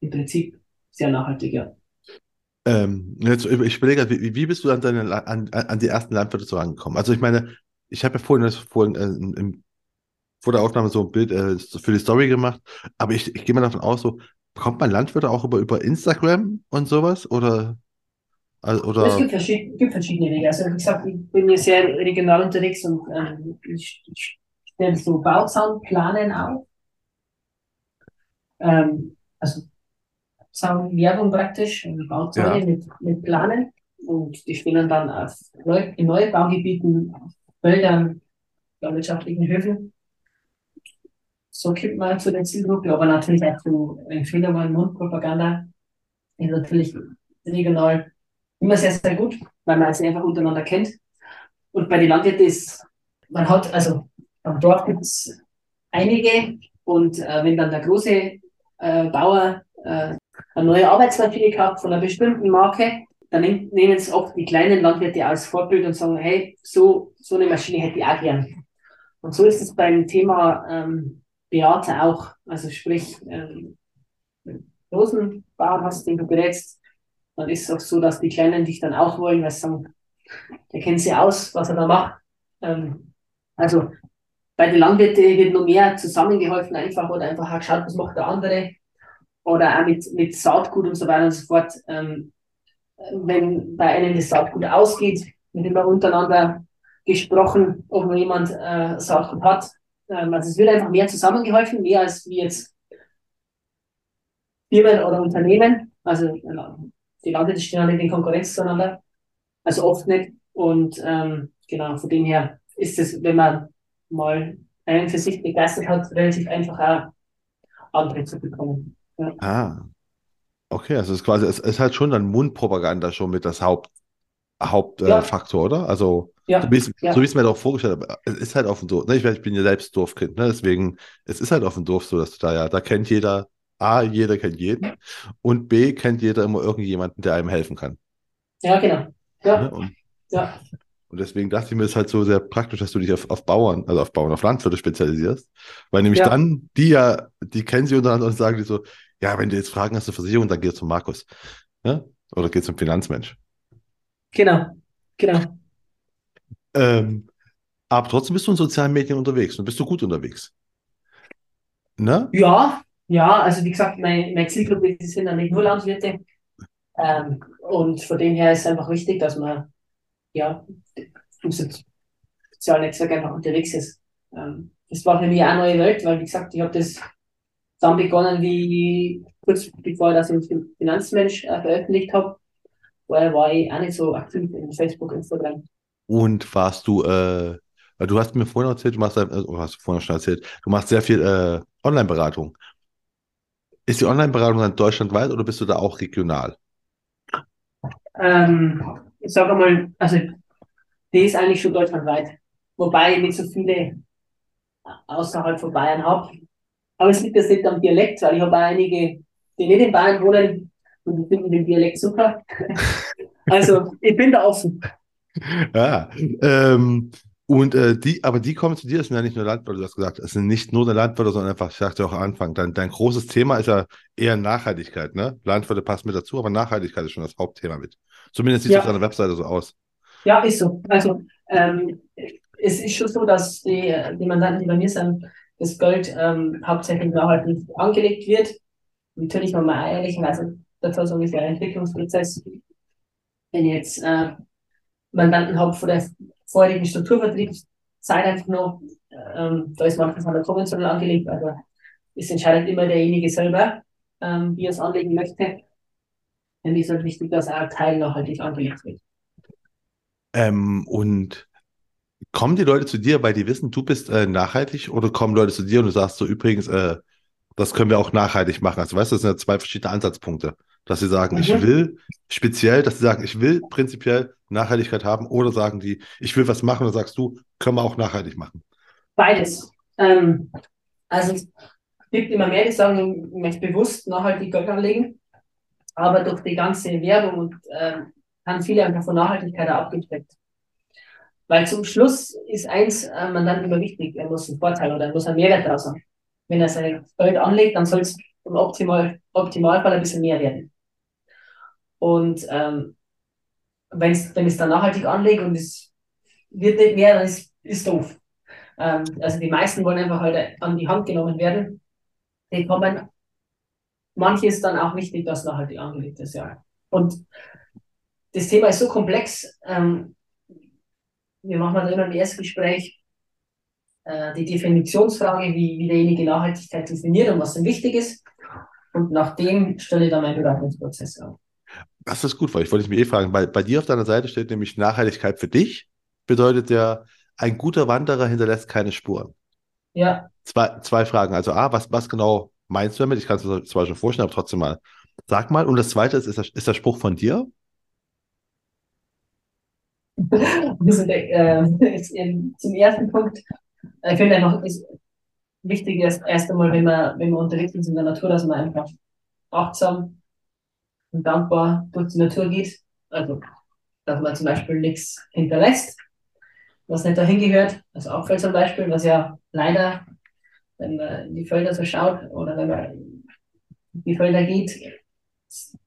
im Prinzip sehr nachhaltig, ja. Ähm, jetzt, ich überlege, wie, wie bist du an, deine, an, an die ersten Landwirte so angekommen? Also ich meine, ich habe ja vorhin, das vorhin äh, im, vor der Aufnahme so ein Bild äh, für die Story gemacht, aber ich, ich gehe mal davon aus, so, bekommt man Landwirte auch über, über Instagram und sowas? Oder, also, oder? Es gibt, verschied gibt verschiedene Wege. Also wie gesagt, ich bin hier sehr regional unterwegs und ähm, ich, ich stelle so Bauzaunplanen auf. Ähm, also sagen Werbung praktisch Bauzeuge ja. mit, mit Planen und die stehen dann auf Neu in Neubaugebieten, auf Wäldern, landwirtschaftlichen Höfen. So kommt man zu der Zielgruppe, aber natürlich auch zu Empfehlungen, Mundpropaganda ist natürlich regional immer sehr, sehr gut, weil man sie einfach untereinander kennt. Und bei den Landwirten ist, man hat, also am Dorf gibt es einige und äh, wenn dann der große äh, Bauer äh, eine neue Arbeitsmaschine gekauft von einer bestimmten Marke, dann nehmen es oft die kleinen Landwirte als Vorbild und sagen, hey, so, so eine Maschine hätte ich auch gern. Und so ist es beim Thema ähm, Beate auch. Also sprich, ähm, großen Bauern hast, den du berätst, dann ist es auch so, dass die Kleinen dich dann auch wollen, weil sie sagen, der kennt sie aus, was er da macht. Ähm, also bei den Landwirten wird noch mehr zusammengeholfen einfach oder einfach geschaut, was macht der andere oder auch mit, mit Saatgut und so weiter und so fort. Ähm, wenn bei einem das Saatgut ausgeht, wird immer untereinander gesprochen, ob noch jemand äh, Saatgut hat. Ähm, also es wird einfach mehr zusammengeholfen, mehr als wie jetzt Firmen oder Unternehmen. Also die Landwirte stehen alle in Konkurrenz zueinander. Also oft nicht. Und ähm, genau, von dem her ist es, wenn man mal einen für sich begeistert hat, relativ einfach auch andere zu bekommen. Ja. Ah. Okay, also es ist quasi, es ist halt schon dann Mundpropaganda schon mit das Haupt, Hauptfaktor, äh, oder? Also, Ja, so wie ja, so ich es mir doch vorgestellt habe, es ist halt auf dem Dorf. Ne? Ich, ich bin ja selbst Dorfkind, ne? Deswegen, es ist halt auf dem Dorf so, dass du da ja, da kennt jeder, A, jeder kennt jeden und B, kennt jeder immer irgendjemanden, der einem helfen kann. ja, genau. Ne? Ja, Und, ja, und deswegen dachte ich mir, es ist halt so sehr praktisch, dass du dich auf, auf Bauern, also auf Bauern, auf Landwirte spezialisierst. Weil nämlich ja, dann, die ja, die kennen sie untereinander und sagen die so, ja, wenn du jetzt Fragen hast zur Versicherung, dann geh zum Markus. Ne? Oder geh zum Finanzmensch. genau, genau. Ähm, aber trotzdem bist du in sozialen Medien unterwegs und bist du gut unterwegs. Ne? Ja, ja, also wie gesagt, meine, meine Zielgruppe sind dann nicht nur Landwirte. Ähm, und von dem her ist es einfach wichtig, dass man ja im so- sozialen Netzwerk einfach unterwegs ist. Ähm, das war für mich auch eine neue Welt, weil wie gesagt, ich habe das dann begonnen, wie kurz bevor ich das im Fin- Finanzmensch äh, veröffentlicht habe. Vorher war ich auch nicht so aktiv in Facebook, Instagram. Und warst du, äh, weil du hast mir vorhin erzählt, du machst, äh, oder hast vorhin schon erzählt, du machst sehr viel äh, Online-Beratung. Ist die Online-Beratung dann deutschlandweit oder bist du da auch regional? Ähm, ich sage mal, also die ist eigentlich schon deutschlandweit, wobei ich nicht so viele außerhalb von Bayern habe. Aber es liegt jetzt nicht am Dialekt, weil ich habe einige, die nicht in Bayern wohnen und die finden den Dialekt super. [LAUGHS] Also ich bin da offen. Ja, ähm, und äh, die, aber die kommen zu dir, das sind ja nicht nur Landwirte, du hast gesagt, es sind nicht nur der Landwirte, sondern einfach, ich sagte auch am Anfang, dein, dein großes Thema ist ja eher Nachhaltigkeit, ne? Landwirte passen mit dazu, aber Nachhaltigkeit ist schon das Hauptthema mit. Zumindest sieht es auf Ja, deiner Webseite so aus. ja, ist so. Also ähm, es ist schon so, dass die, die Mandanten, die bei mir sind, das Geld ähm, hauptsächlich nachhaltig angelegt wird. Natürlich haben wir auch ehrlicherweise dazu so ungefähr ein Entwicklungsprozess. Wenn ich jetzt äh, Mandanten habe von der vorherigen Strukturvertriebszeit einfach noch, ähm, da ist manches an der konventionell angelegt, also es entscheidet immer derjenige selber, ähm, wie er es anlegen möchte. Mich ist halt wichtig, dass auch ein Teil nachhaltig angelegt wird. Ähm, und kommen die Leute zu dir, weil die wissen, du bist äh, nachhaltig, oder kommen Leute zu dir und du sagst so, übrigens, äh, das können wir auch nachhaltig machen. Also weißt du, das sind ja zwei verschiedene Ansatzpunkte. Dass sie sagen, ich Mhm. will speziell, dass sie sagen, ich will prinzipiell Nachhaltigkeit haben, oder sagen die, ich will was machen, und sagst du, können wir auch nachhaltig machen. Beides. Ähm, also es gibt immer mehr, die sagen, ich möchte bewusst nachhaltig Geld anlegen, aber durch die ganze Werbung und ähm, haben viele einfach von Nachhaltigkeit auch abgedeckt. Weil zum Schluss ist eins äh, Mandanten immer wichtig, er muss einen Vorteil oder er muss einen Mehrwert daraus haben. Wenn er sein Geld anlegt, dann soll es im Optimal, Optimalfall ein bisschen mehr werden. Und ähm, wenn's, wenn es dann nachhaltig anlege und es wird nicht mehr, dann ist, ist doof. Ähm, also die meisten wollen einfach halt an die Hand genommen werden. Die kommen, manche ist dann auch wichtig, dass nachhaltig angelegt ist, ja. Und das Thema ist so komplex, ähm, wir machen dann immer im Erstgespräch äh, die Definitionsfrage, wie, wie derjenige Nachhaltigkeit definiert und was ihm wichtig ist. Und nach dem stelle ich dann meinen Beratungsprozess auf. Das ist gut, weil ich wollte mich eh fragen, weil bei dir auf deiner Seite steht nämlich Nachhaltigkeit für dich, bedeutet ja, ein guter Wanderer hinterlässt keine Spuren. Ja, Zwei, zwei Fragen. Also A, was, was genau meinst du damit? Ich kann es mir zwar schon vorstellen, aber trotzdem mal. Sag mal. Und das zweite ist, ist der, ist der Spruch von dir? [LAUGHS] also, äh, jetzt zum ersten Punkt, ich finde einfach, ist wichtig ist erst einmal, wenn man, wenn man unterwegs ist in der Natur, dass man einfach achtsam und dankbar durch die Natur geht. Also, dass man zum Beispiel nichts hinterlässt, was nicht dahin gehört, also Abfall zum Beispiel, was ja leider, wenn man in die Felder so schaut oder wenn man in die Felder geht,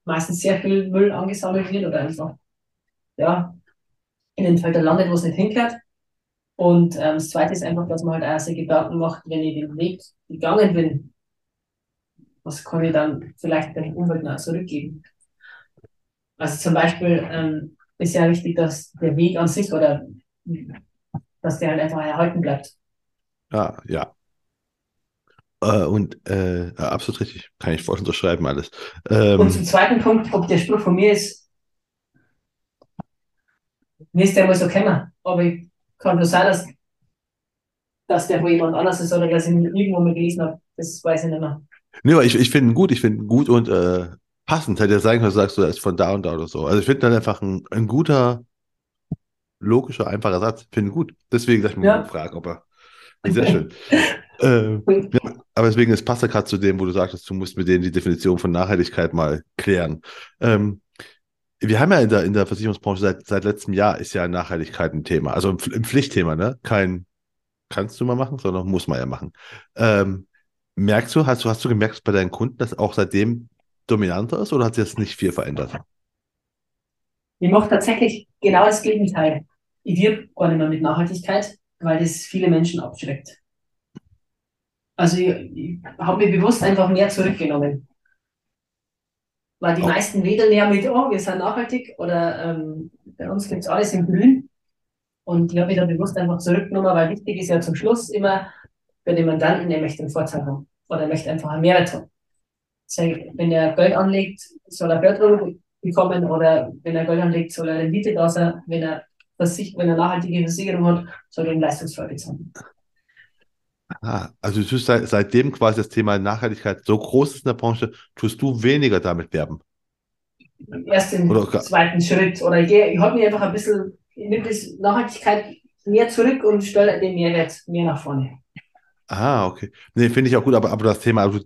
meistens sehr viel Müll angesammelt wird oder einfach, ja, in den Feldern landet, wo es nicht hingehört. Und ähm, das Zweite ist einfach, dass man halt auch sich Gedanken macht, wenn ich den Weg gegangen bin, was kann ich dann vielleicht der Umwelt noch zurückgeben. Also zum Beispiel ähm, ist ja wichtig, dass der Weg an sich oder dass der halt einfach erhalten bleibt. Ja, ja. Äh, und äh, absolut richtig. Kann ich voll unterschreiben alles. Und Ähm, zum zweiten Punkt, ob der Spruch von mir ist, mir ist der mal so gekommen, aber ich kann nur sein, dass, dass der von jemand anders ist oder dass ich ihn irgendwo mal gelesen habe. Das weiß ich nicht mehr. nee, aber ich, ich finde ihn gut, ich finde ihn gut und äh, passend. Hätte ja sein können, du sagst, du er ist von da und da oder so. Also ich finde dann einfach ein, ein guter, logischer, einfacher Satz. Finde ich gut. Deswegen gleich mal Ja. gefragt, ob er. Sehr schön. [LAUGHS] ähm, ja, aber deswegen, es passt ja gerade zu dem, wo du sagtest, du musst mit denen die Definition von Nachhaltigkeit mal klären. Ähm, wir haben ja in der, in der Versicherungsbranche seit, seit letztem Jahr ist ja Nachhaltigkeit ein Thema. Also im Pflichtthema, ne? Kein kannst du mal machen, sondern muss man ja machen. Ähm, merkst du, hast du, hast du gemerkt bei deinen Kunden, dass auch seitdem dominanter ist oder hat sich das nicht viel verändert? Ich mache tatsächlich genau das Gegenteil. Ich wirbe gar nicht mehr mit Nachhaltigkeit, weil das viele Menschen abschreckt. Also ich, ich habe mich bewusst einfach mehr zurückgenommen. Weil die Oh. meisten wedeln ja mit, oh, wir sind nachhaltig oder ähm, bei uns gibt's alles in Grün. Und ich habe mich da bewusst einfach zurückgenommen, weil wichtig ist ja zum Schluss immer für den Mandanten, er möchte einen Vorteil haben oder er möchte einfach einen Mehrwert haben. Wenn er Geld anlegt, soll er Förderung bekommen oder wenn er Geld anlegt, soll er Rendite da sein. Wenn er, Versich wenn er nachhaltige Versicherung hat, soll er ihm Leistungsfolge zahlen. Ah, also du tust seit, seitdem quasi das Thema Nachhaltigkeit so groß ist in der Branche, tust du weniger damit werben. Erst im Oder zweiten Schritt. Oder ich, ich habe mich einfach ein bisschen, ich nehme das Nachhaltigkeit mehr zurück und stelle den Mehrwert mehr nach vorne. Ah, okay. Nee, finde ich auch gut, aber, aber das Thema, also,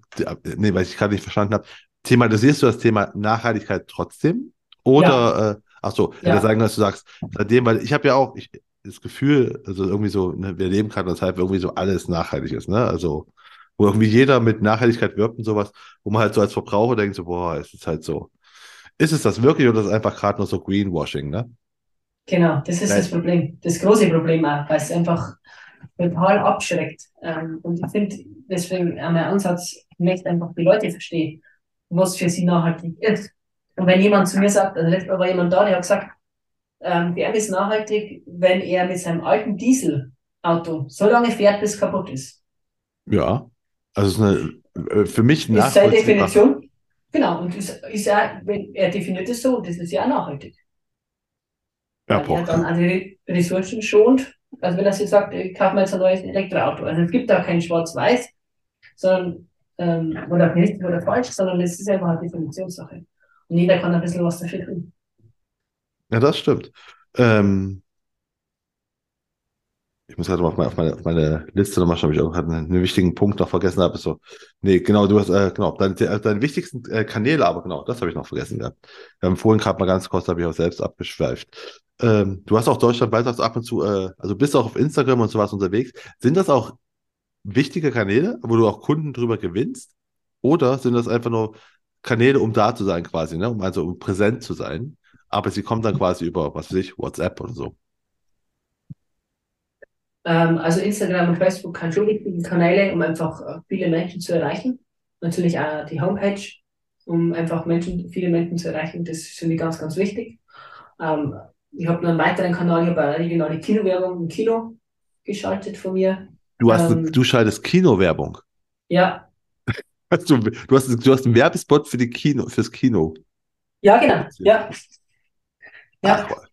nee, weil ich gerade nicht verstanden habe, thematisierst du das Thema Nachhaltigkeit trotzdem? Oder, äh, ach so, Ja. sagen, dass du sagst, seitdem, weil ich habe ja auch ich, das Gefühl, also irgendwie so, ne, wir leben gerade in einer Zeit, wo irgendwie so alles nachhaltig ist, ne? Also, wo irgendwie jeder mit Nachhaltigkeit wirbt und sowas, wo man halt so als Verbraucher denkt, so, boah, es ist halt so. Ist es das wirklich oder ist es einfach gerade nur so Greenwashing, ne? Genau, das ist Nein. das Problem. Das große Problem auch, weil es einfach total abschreckt. Ähm, und ich finde, deswegen auch mein Ansatz, ich möchte einfach die Leute verstehen, was für sie nachhaltig ist. Und wenn jemand zu mir sagt, also letztes Mal war jemand da, der hat gesagt, ähm, der ist nachhaltig, wenn er mit seinem alten Dieselauto so lange fährt, bis es kaputt ist. Ja. Also, ist eine, äh, für mich Ist seine. Definition. Genau, und ist, ist ja, wenn er definiert es so, das ist ja auch nachhaltig. Ja, boah. er dann also die Ressourcen schont. Also wenn er sich sagt, ich kaufe mir jetzt ein neues Elektroauto. Also es gibt da kein Schwarz-Weiß, sondern ähm, oder richtig oder falsch, sondern es ist einfach eine Definitionssache. Und jeder kann ein bisschen was dafür tun. Ja, das stimmt. Ähm, ich muss gerade mal auf meine, auf meine, auf meine Liste nochmal schauen, ob ich auch einen, wichtigen Punkt noch vergessen habe. So, nee, genau, du hast, äh, genau, deine, de- deine wichtigsten äh, Kanäle, aber genau, das habe ich noch vergessen gehabt. Wir haben vorhin gerade mal ganz kurz, habe ich auch selbst abgeschweift. Ähm, du hast auch deutschlandweit du ab und zu, äh, also bist auch auf Instagram und sowas unterwegs. Sind das auch wichtige Kanäle, wo du auch Kunden drüber gewinnst? Oder sind das einfach nur Kanäle, um da zu sein quasi, ne? Um also um präsent zu sein? Aber sie kommen dann quasi über, was weiß ich, WhatsApp oder so. Ähm, also Instagram und Facebook sind schon wichtige Kanäle, um einfach äh, viele Menschen zu erreichen. Natürlich auch die Homepage, um einfach Menschen, viele Menschen zu erreichen. Das finde ich ganz, ganz wichtig. Ähm, ich habe noch einen weiteren Kanal, ich habe eine regionale Kinowerbung im Kino geschaltet von mir. Du hast, Ähm, du schaltest Kinowerbung. Ja, [LAUGHS] du, du hast, du hast einen Werbespot für die Kino, fürs Kino. ja, genau. Ja, ja, Ach,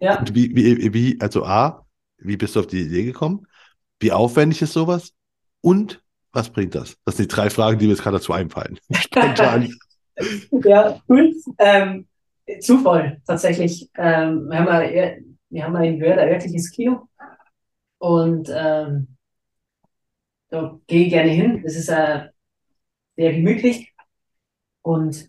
ja. und wie, wie, wie, also A, wie bist du auf die Idee gekommen? Wie aufwendig ist sowas? Und was bringt das? Das sind die drei Fragen, die mir jetzt gerade dazu einfallen. [LAUGHS] [LAUGHS] Ja, cool. Ähm, Zufall, tatsächlich. Ähm, wir haben ein, wir haben ein Wörth, ein örtliches Kino und ähm, da gehe ich gerne hin. Das ist äh, sehr gemütlich und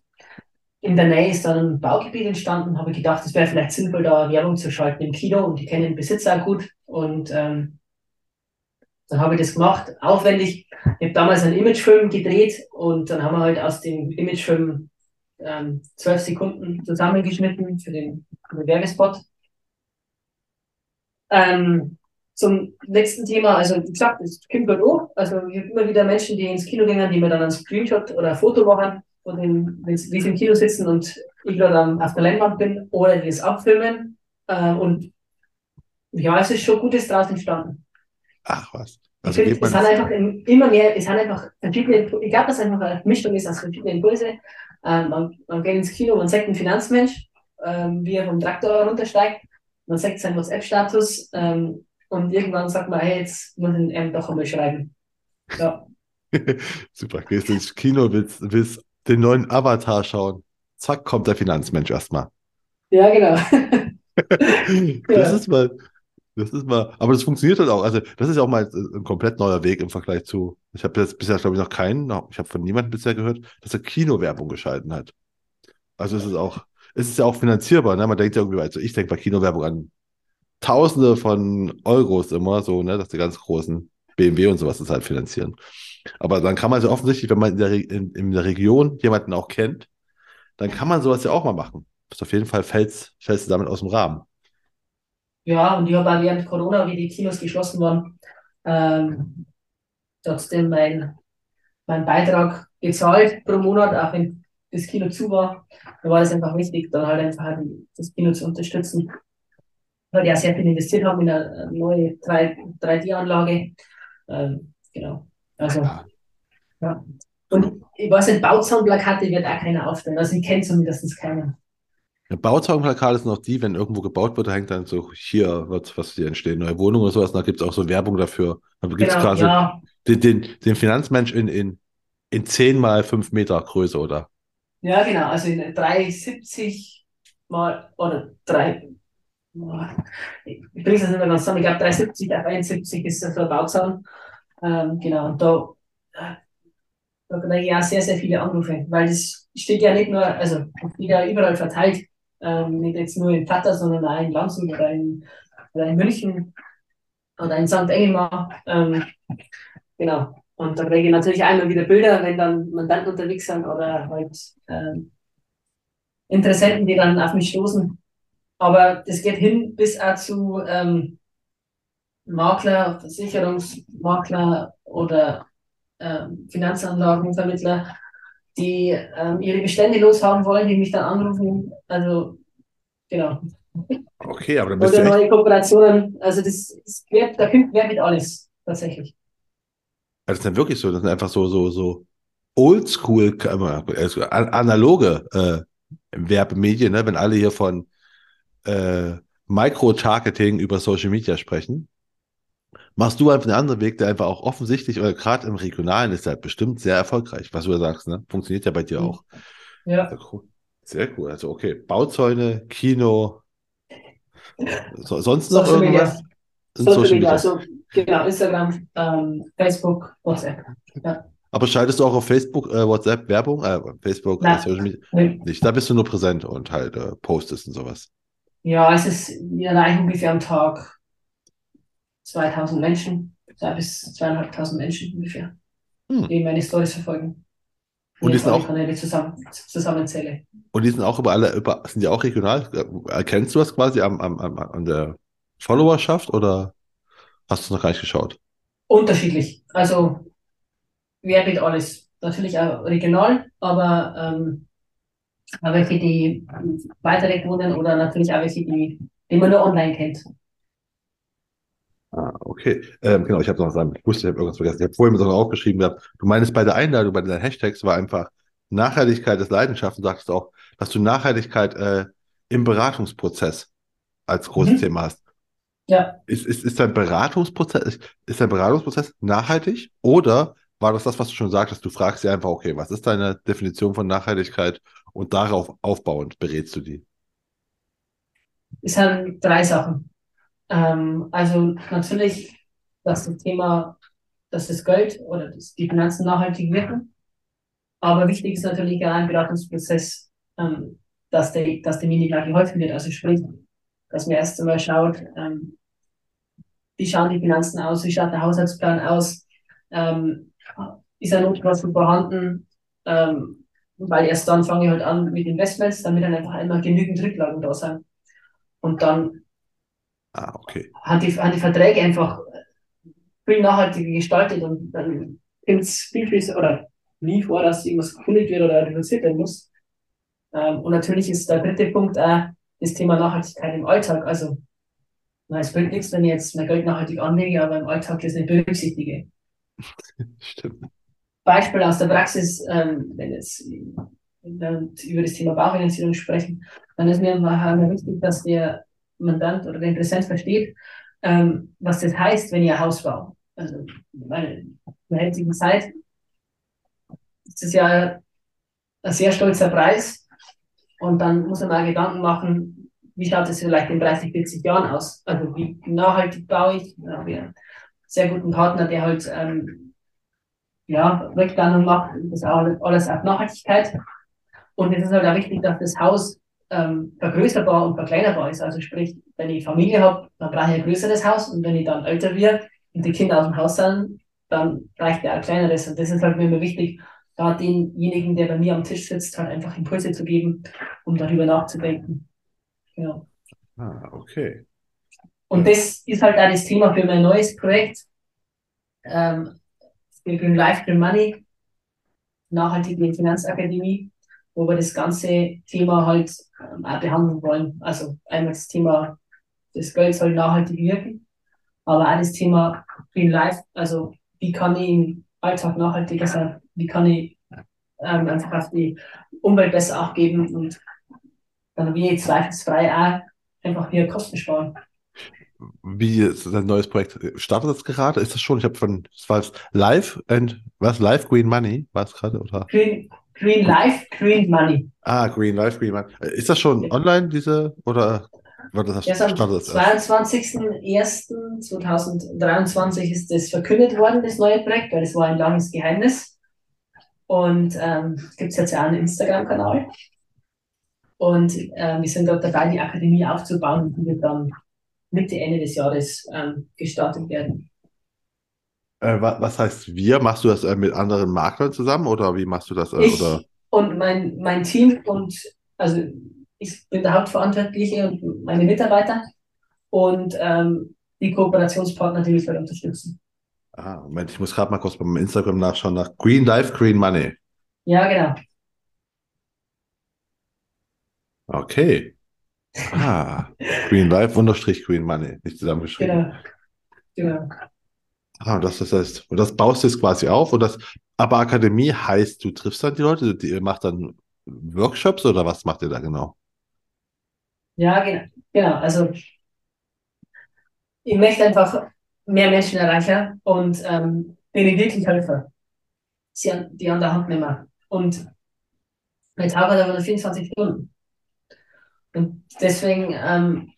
in der Nähe ist dann ein Baugebiet entstanden. Habe ich gedacht, es wäre vielleicht sinnvoll, da Werbung zu schalten im Kino und die kennen den Besitzer gut und ähm, dann habe ich das gemacht, aufwendig. Ich habe damals einen Imagefilm gedreht und dann haben wir halt aus dem Imagefilm ähm, zwölf Sekunden zusammengeschnitten für den, für den Werbespot. Ähm, zum letzten Thema, also wie gesagt, es kommt halt auch. Also ich habe immer wieder Menschen, die ins Kino gehen, die mir dann einen Screenshot oder ein Foto machen, von dem, wenn sie wie sie im Kino sitzen und ich gerade auf der Leinwand bin oder die es abfilmen. Äh, und ja, es ist schon Gutes daraus entstanden. Ach was. Ich Also finde, geht es sind einfach im- immer mehr, es sind einfach verschiedene, ich glaube, dass einfach eine Mischung ist aus verschiedenen Impulse. Ähm, man, man geht ins Kino, man sagt einen Finanzmensch, ähm, wie er vom Traktor runtersteigt, man sagt seinen WhatsApp-Status ähm, und irgendwann sagt man, hey, jetzt muss ich ihm doch einmal schreiben. Ja, [LAUGHS] super, gehst ins Kino, willst, willst den neuen Avatar schauen. Zack, kommt der Finanzmensch erstmal. ja genau. [LAUGHS] das ist mal, das ist mal, aber das funktioniert halt auch. Also, das ist ja auch mal ein komplett neuer Weg im Vergleich zu, ich habe jetzt bisher, glaube ich, noch keinen, ich habe von niemandem bisher gehört, dass er Kinowerbung geschalten hat. Also, es ist auch, es ist ja auch finanzierbar, ne? Man denkt ja irgendwie, also ich denke bei Kinowerbung an Tausende von Euros immer, so, ne, dass die ganz großen BMW und sowas das halt finanzieren. Aber dann kann man also offensichtlich, wenn man in der, in, in der Region jemanden auch kennt, dann kann man sowas ja auch mal machen. Das auf jeden Fall fällst, du damit aus dem Rahmen. Ja, und ich habe auch während Corona, wie die Kinos geschlossen waren, ähm, trotzdem mein, mein Beitrag gezahlt pro Monat, auch wenn das Kino zu war. Da war es einfach wichtig, dann halt einfach das Kino zu unterstützen. Weil die auch sehr viel investiert haben in eine neue 3D-Anlage. Ähm, genau. Also, ja. Und ich weiß nicht, Bauzaunplakate wird auch keiner aufstellen. Also ich kenne zumindest keinen. Ja, Bauzaunplakate sind auch die, wenn irgendwo gebaut wird, da hängt dann so, hier wird was hier entstehen, neue Wohnungen oder sowas, da gibt es auch so Werbung dafür. Da gibt es genau, quasi ja. den, den, den Finanzmensch in, in, in 10 mal 5 Meter Größe, oder? Ja, genau, also in 370 mal, oder 3, ich bringe es nicht mehr ganz zusammen, ich glaube 370 auf 71 ist der Bauzaun. Ähm, genau, da, da kriege ich auch sehr, sehr viele Anrufe, weil das steht ja nicht nur, also wieder überall verteilt, ähm, nicht jetzt nur in Tata, sondern auch in Landshut oder in, oder in München oder in St. Engelmar. Ähm, genau. Und da kriege ich natürlich einmal wieder Bilder, wenn dann Mandanten unterwegs sind oder halt ähm, Interessenten, die dann auf mich stoßen. Aber das geht hin bis auch zu ähm, Makler, Versicherungsmakler oder ähm, Finanzanlagenvermittler, die ähm, ihre Bestände loshaben wollen, die mich dann anrufen. Also, genau. Okay, aber dann bist Oder du. Oder neue Kooperationen. Also, das, das quer, da kommt quer mit alles, tatsächlich. Also, das ist dann wirklich so, das sind einfach so, so, so oldschool, also analoge äh, Werbemedien, ne? wenn alle hier von äh, Micro-Targeting über Social Media sprechen machst du einfach einen anderen Weg, der einfach auch offensichtlich oder gerade im Regionalen ist halt bestimmt sehr erfolgreich, was du da sagst, ne? Funktioniert ja bei dir auch. Ja. Sehr cool. Also okay, Bauzäune, Kino. So, sonst noch Social irgendwas? Media. Social, Social Media, also genau, Instagram, ähm, Facebook, WhatsApp. Ja. Aber schaltest du auch auf Facebook, äh, WhatsApp Werbung, äh, Facebook, äh, Social Media? Nee. Nicht. Da bist du nur präsent und halt äh, postest und sowas. Ja, es ist, erreichen ungefähr am Tag 2000 Menschen, zwei bis zweieinhalbtausend Menschen ungefähr, hm. die meine Stories verfolgen. Und die sind auch Kanäle zusammen, zusammenzähle. Und die sind auch über alle, über, sind die auch regional? Erkennst du das quasi am, am, am, an der Followerschaft oder hast du es noch gar nicht geschaut? Unterschiedlich. Also wer geht alles. Natürlich auch regional, aber ähm, auch welche, die weiter weg wohnen oder natürlich auch welche, die, die man nur online kennt. Ah, okay. Ähm, genau, ich habe noch sagen, ich wusste, ich habe irgendwas vergessen. Ich habe vorhin noch aufgeschrieben gehabt. Du meinst bei der Einladung, bei deinen Hashtags war einfach Nachhaltigkeit des Leidenschaften, sagst du auch, dass du Nachhaltigkeit äh, im Beratungsprozess als großes mhm. Thema hast. Ja. Ist, ist, ist dein Beratungsprozess, ist, ist dein Beratungsprozess nachhaltig oder war das das, was du schon sagtest? Du fragst sie einfach, okay, was ist deine Definition von Nachhaltigkeit und darauf aufbauend berätst du die? Es sind drei Sachen. Ähm, also natürlich, dass das Thema, dass das Geld oder das, die Finanzen nachhaltig wirken. Aber wichtig ist natürlich ein Beratungsprozess, ähm, dass, der, dass demjenigen auch geholfen wird. Also sprich, dass man erst einmal schaut, ähm, wie schauen die Finanzen aus, wie schaut der Haushaltsplan aus, ähm, ist ein Notgroschen vorhanden, ähm, weil erst dann fange ich halt an mit Investments, damit dann einfach einmal genügend Rücklagen da sind. Und dann Ah, okay. Hat die, hat die Verträge einfach viel nachhaltiger gestaltet und dann gibt es viel, viel, oder nie vor, dass irgendwas gekündigt wird oder reduziert werden muss. Ähm, und natürlich ist der dritte Punkt auch das Thema Nachhaltigkeit im Alltag. Also, na, es bringt nichts, wenn ich jetzt mein Geld nachhaltig anlege, aber im Alltag das nicht berücksichtige. [LAUGHS] Stimmt. Beispiel aus der Praxis, ähm, wenn jetzt wenn wir über das Thema Baufinanzierung sprechen, dann ist mir immer wichtig, dass der Mandant oder der Interessent versteht, ähm, was das heißt, wenn ihr Haus baut. Also meine, in der jetzigen Zeit ist das ja ein sehr stolzer Preis. Und dann muss man mal Gedanken machen, wie schaut es vielleicht in 30, 40 Jahren aus? Also wie nachhaltig baue ich? Da habe ich einen sehr guten Partner, der halt ähm, ja, Rückplanung macht, das alles auf Nachhaltigkeit. Und es ist halt auch wichtig, dass das Haus ähm, vergrößerbar und verkleinerbar ist. Also sprich, wenn ich Familie habe, dann brauche ich ein größeres Haus und wenn ich dann älter werde und die Kinder aus dem Haus sind, dann reicht ja ein kleineres. Und das ist halt mir immer wichtig, da denjenigen, der bei mir am Tisch sitzt, halt einfach Impulse zu geben, um darüber nachzudenken. Genau. Ah, okay. Und das ist halt auch das Thema für mein neues Projekt. Ähm, Green Life, Green Money, nachhaltige Finanzakademie, wo wir das ganze Thema halt ähm, auch behandeln wollen. Also einmal das Thema, das Geld soll nachhaltig wirken, aber auch das Thema Green Life, also wie kann ich im Alltag nachhaltiger sein, wie kann ich ähm, einfach auf die Umwelt besser abgeben und dann wie zweifelsfrei auch einfach wieder Kosten sparen. Wie ist dein neues Projekt? Startet das gerade? Ist das schon? Ich habe von, das war Live and was? Live Green Money war es gerade oder? Green, Green Life, Green Money. Ah, Green Life, Green Money. Ist das schon online diese oder war das? Ja, am 22.01.2023 ist das verkündet worden, das neue Projekt, weil das war ein langes Geheimnis. Und ähm, gibt es jetzt ja einen Instagram-Kanal. Und ähm, wir sind dort dabei, die Akademie aufzubauen und die wird dann Mitte, Ende des Jahres ähm, gestartet werden. Äh, was heißt wir? Machst du das äh, mit anderen Maklern zusammen oder wie machst du das? Äh, ich oder? Und mein, mein Team und also ich bin der Hauptverantwortliche und meine Mitarbeiter und ähm, die Kooperationspartner, die mich halt unterstützen. Ah, Moment, ich muss gerade mal kurz beim Instagram nachschauen nach Green Life, Green Money. Ja, genau. Okay. Ah, Green Life unterstrich Green Money, nicht zusammengeschrieben. Genau. Genau. Ah, das, das heißt, und das baust du jetzt quasi auf und das, aber Akademie heißt, du triffst dann die Leute, die, macht dann Workshops oder was macht ihr da genau? Ja, genau. genau. Also, ich möchte einfach mehr Menschen erreichen und ähm, denen wirklich helfen. Sie an, die an der Hand nehmen. Und arbeite ich aber 24 Stunden. Und deswegen ähm,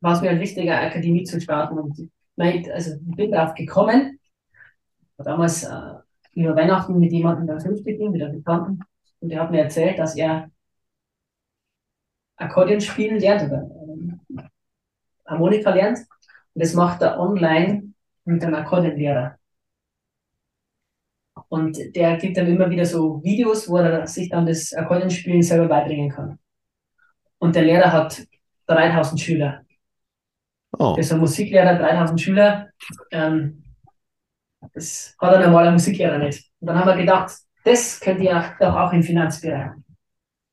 war es mir halt wichtig, eine Akademie zu starten. Und ich, also bin darauf gekommen, damals äh, über Weihnachten mit jemandem da Frühstücken, mit einem Bekannten, und der hat mir erzählt, dass er Akkordeon spielen lernt oder äh, Harmonika lernt. Und das macht er online mit einem Akkordeonlehrer. Und der gibt dann immer wieder so Videos, wo er sich dann das Akkordeonspielen selber beibringen kann. Und der Lehrer hat 3000 Schüler. Oh. Das ist ein Musiklehrer, 3000 Schüler. Ähm, das hat ein normaler Musiklehrer nicht. Und dann haben wir gedacht, das könnte ja doch auch im Finanzbereich.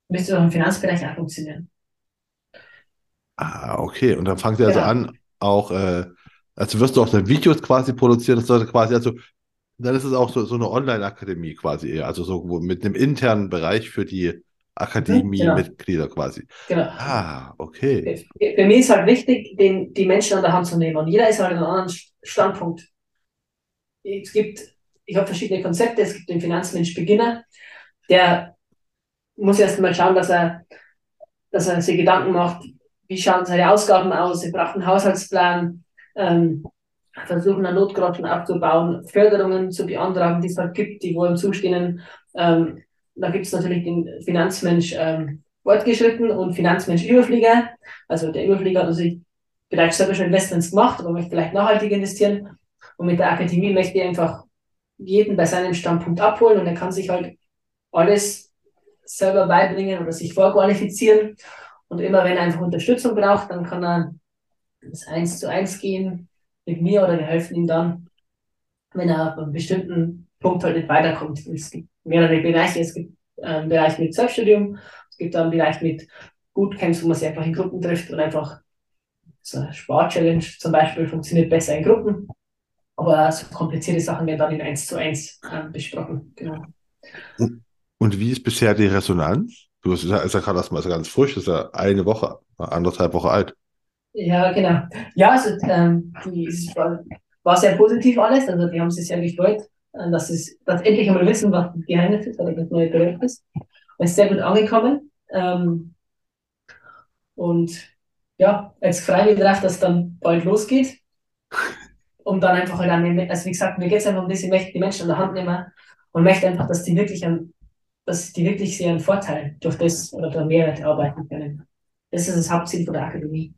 Müsste doch im Finanzbereich auch funktionieren. Ah, okay. Und dann fangt ihr also genau. also an, auch, äh, also wirst du auch dann Videos quasi produzieren, das sollte quasi, also dann ist es auch so, so eine Online-Akademie quasi eher, also so mit einem internen Bereich für die Akademie-Mitglieder genau. quasi. Genau. Ah, okay. Für, für mich ist halt wichtig, den, die Menschen an der Hand zu nehmen. Und jeder ist halt an einem anderen Standpunkt. Es gibt, ich habe verschiedene Konzepte. Es gibt den Finanzmensch-Beginner, der muss erst mal schauen, dass er, dass er sich Gedanken macht, wie schauen seine Ausgaben aus, er braucht einen Haushaltsplan, ähm, versuchen einen Notgroschen aufzubauen, Förderungen zu beantragen, die es halt gibt, die wo ihm zustehen, ähm, da gibt es natürlich den Finanzmensch ähm, fortgeschritten und Finanzmensch Überflieger. Also der Überflieger hat natürlich vielleicht selber schon Investments gemacht, aber möchte vielleicht nachhaltig investieren. Und mit der Akademie möchte ich einfach jeden bei seinem Standpunkt abholen und er kann sich halt alles selber beibringen oder sich vorqualifizieren. Und immer wenn er einfach Unterstützung braucht, dann kann er das eins zu eins gehen mit mir oder wir helfen ihm dann, wenn er auf einem bestimmten Punkt halt nicht weiterkommt. Es gibt mehrere Bereiche. Es gibt einen ähm, Bereich mit Selbststudium, es gibt einen Bereich mit Bootcamps, wo man sich einfach in Gruppen trifft und einfach so eine Sport-Challenge zum Beispiel funktioniert besser in Gruppen. Aber so komplizierte Sachen werden dann in 1 zu 1 äh, besprochen. Genau. Und wie ist bisher die Resonanz? Du hast ja gerade das mal ganz frisch, das ist ja eine Woche, anderthalb Wochen alt. Ja, genau. Ja, also ähm, die war, war sehr positiv alles, also die haben sich sehr gefreut. Äh, dass, es, dass endlich einmal wissen, was das Geheimnis ist oder das neue Projekt ist. Es ist sehr gut angekommen. Ähm, und ja, jetzt freue ich mich drauf, dass es dann bald losgeht. Um dann einfach halt an, also wie gesagt, mir geht es einfach um das, ich möchte die Menschen an der Hand nehmen und möchte einfach, dass die wirklich an, dass die wirklich sehr einen Vorteil durch das oder durch Mehrwert arbeiten können. Das ist das Hauptziel von der Akademie.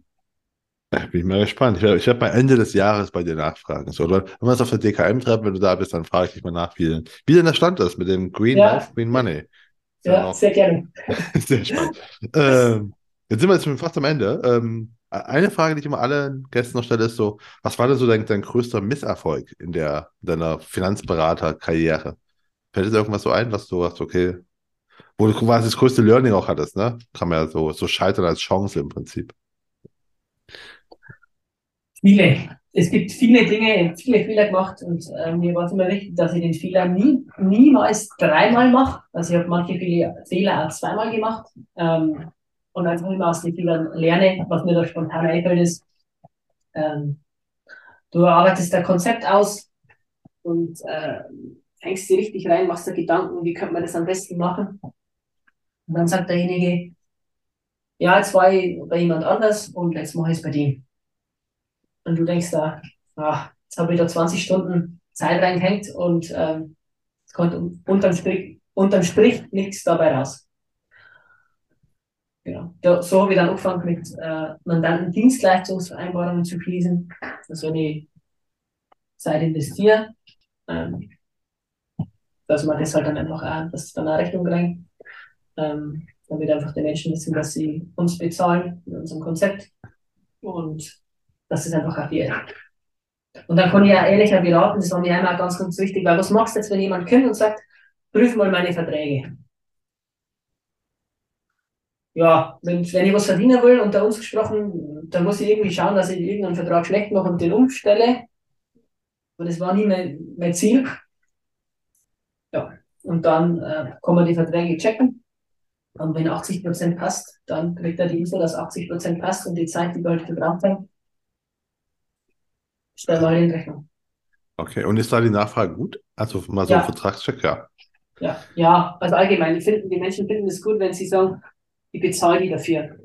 Ja, bin ich mal gespannt. Ich werde, ich werde bei Ende des Jahres bei dir nachfragen. So, oder wenn wir es auf der DKM treffen, wenn du da bist, dann frage ich dich mal nach, wie, wie denn der Stand ist mit dem Green Ja. Life, Green Money. Ja, Genau. sehr gerne. [LAUGHS] Sehr spannend. ähm, jetzt sind wir jetzt fast am Ende. Ähm, eine Frage, die ich immer allen Gästen noch stelle, ist so, was war denn so dein, dein größter Misserfolg in der, deiner Finanzberaterkarriere? Fällt dir irgendwas so ein, was du hast, okay, wo du quasi das größte Learning auch hattest, ne? Kann man ja so, so scheitern als Chance im Prinzip. Viele. Es gibt viele Dinge, viele Fehler gemacht und äh, mir war es immer wichtig, dass ich den Fehler nie, niemals dreimal mache. Also ich habe manche Fehler auch zweimal gemacht ähm, und einfach immer aus den Fehlern lerne, was mir da spontan einfällt ist. Ähm, du arbeitest ein Konzept aus und äh, hängst dir richtig rein, machst dir Gedanken, wie könnte man das am besten machen. Und dann sagt derjenige, ja, jetzt war ich bei jemand anders und jetzt mache ich es bei dem. Und du denkst da, ah, jetzt habe ich da 20 Stunden Zeit reingehängt und ähm, es kommt un- unterm Strich, unterm Strich nichts dabei raus. Genau. So habe ich dann angefangen mit äh, Mandanten-Dienstleistungsvereinbarungen zu schließen. Also wenn ich Zeit investiere, ähm, dass man das halt dann einfach auch, dass dann eine Rechnung kriegt, ähm, damit einfach die Menschen wissen, dass sie uns bezahlen mit unserem Konzept und dass es einfach auch ist. Und dann kann ich auch ehrlicher beraten, das war mir einmal ganz, ganz wichtig, weil was machst du jetzt, wenn jemand kommt und sagt, prüf mal meine Verträge? Ja, wenn, wenn ich was verdienen will, unter uns gesprochen, dann muss ich irgendwie schauen, dass ich irgendeinen Vertrag schlecht mache und den umstelle. Aber das war nie mein, mein Ziel. Ja, und dann äh, kann man die Verträge checken. Und wenn 80% passt, dann kriegt er die Info, dass 80% passt und die Zeit, die wir halt gebraucht haben, stellen wir halt in Rechnung. Okay, und ist da die Nachfrage gut? Also mal so Ja. ein Vertragscheck, ja. Ja, ja, also allgemein, die, finden, die Menschen finden es gut, wenn sie sagen, ich bezahle die dafür.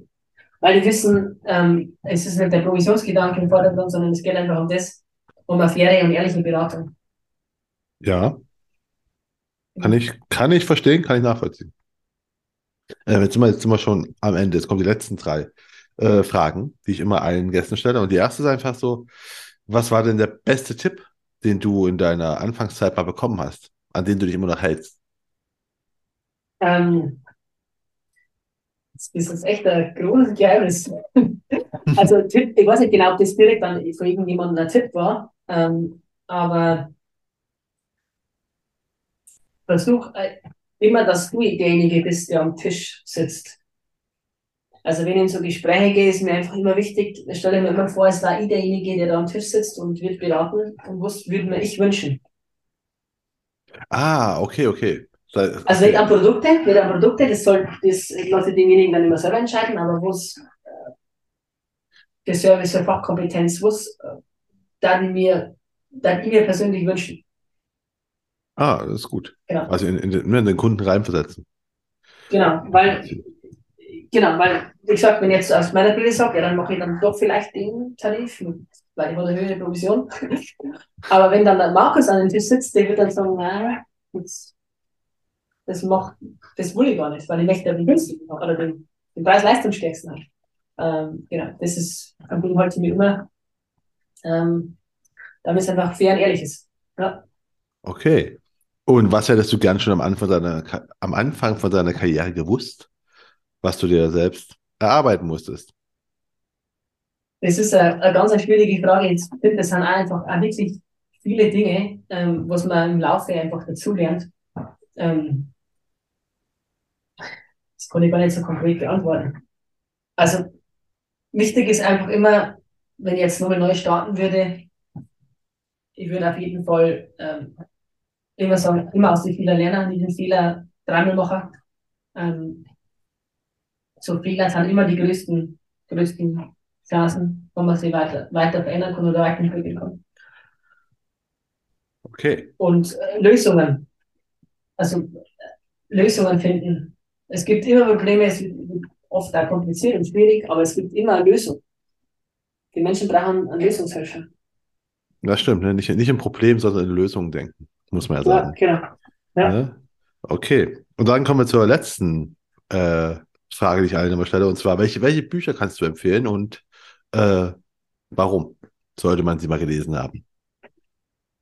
Weil die wissen, ähm, es ist nicht der Provisionsgedanke im Vordergrund, sondern es geht einfach um das, um eine faire und ehrliche Beratung. Ja. Kann ich, kann ich verstehen, kann ich nachvollziehen. Äh, jetzt, sind wir, jetzt sind wir schon am Ende. Jetzt kommen die letzten drei äh, Fragen, die ich immer allen Gästen stelle. Und die erste ist einfach so, was war denn der beste Tipp, den du in deiner Anfangszeit mal bekommen hast, an den du dich immer noch hältst? Ähm, das ist jetzt echt ein großes Geheimnis. [LAUGHS] Also Tipp, ich weiß nicht genau, ob das direkt dann von irgendjemandem ein Tipp war, ähm, aber versuch äh, immer, dass du derjenige bist, der am Tisch sitzt. Also wenn ich in so Gespräche gehe, ist mir einfach immer wichtig, ich stelle mir immer vor, es war ich derjenige, der da am Tisch sitzt und wird beraten und was würde mir ich wünschen. Ah, okay, okay. Also nicht an Produkte, nicht an Produkte, das soll, das lasse denjenigen dann immer selber entscheiden, aber was äh, für Service, für Fachkompetenz, was äh, dann mir, dann ich mir persönlich wünschen. Ah, das ist gut. Genau. Also in, in, in den Kunden reinversetzen. Genau, weil, genau, weil, wie gesagt, wenn ich jetzt aus meiner Brille sage, ja, dann mache ich dann doch vielleicht den Tarif weil ich eine höhere Provision. [LAUGHS] Aber wenn dann der Markus an den Tisch sitzt, der wird dann sagen, na, das, das macht, das will ich gar nicht, weil ich möchte den günstigen oder den, den Preis-Leistungsstärksten haben. Ähm, genau, das ist ein Problem heute mir immer, ähm, damit es einfach fair und ehrlich ist. Ja. Okay. Und was hättest du gern schon am Anfang deiner, am Anfang von deiner Karriere gewusst, was du dir selbst erarbeiten musstest? Das ist eine, eine ganz schwierige Frage. Ich finde, das sind einfach auch wirklich viele Dinge, ähm, was man im Laufe einfach dazulernt. Ähm, das kann ich gar nicht so konkret beantworten. Also, wichtig ist einfach immer, wenn ich jetzt nochmal neu starten würde, ich würde auf jeden Fall ähm, immer sagen, immer aus den Fehlern lernen, nicht den Fehler dreimal machen. Ähm, so Fehler sind immer die größten, größten Chancen, wo man sich weiter, weiter verändern kann oder weiterentwickeln kann. Okay. Und äh, Lösungen, also äh, Lösungen finden. Es gibt immer Probleme, es wird oft auch kompliziert und schwierig, aber es gibt immer eine Lösung. Die Menschen brauchen einen Lösungshelfer. Das stimmt, ne? nicht, nicht im Problem, sondern in Lösungen denken, muss man ja sagen. Ja, genau. Ja. Ne? Okay, und dann kommen wir zur letzten äh, Frage, die ich allen immer stelle, und zwar, welche, welche Bücher kannst du empfehlen und äh, warum sollte man sie mal gelesen haben?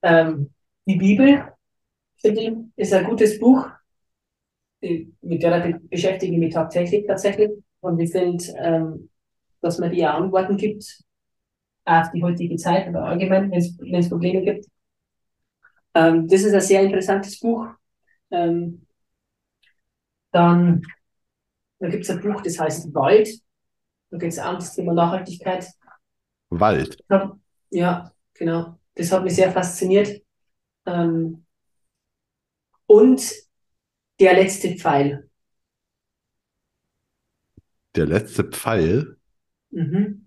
Ähm, die Bibel, finde ich, ist ein gutes Buch. Mit der beschäftige ich mich tagtäglich tatsächlich. Und ich finde, ähm, dass man die Antworten gibt auf die heutige Zeit oder allgemein, wenn es Probleme gibt. Ähm, das ist ein sehr interessantes Buch. Ähm, dann da gibt es ein Buch, das heißt Wald. Da geht es auch um das Thema Nachhaltigkeit. Wald. Ja, genau. Das hat mich sehr fasziniert. Ähm, und der letzte Pfeil. Der letzte Pfeil? Mhm.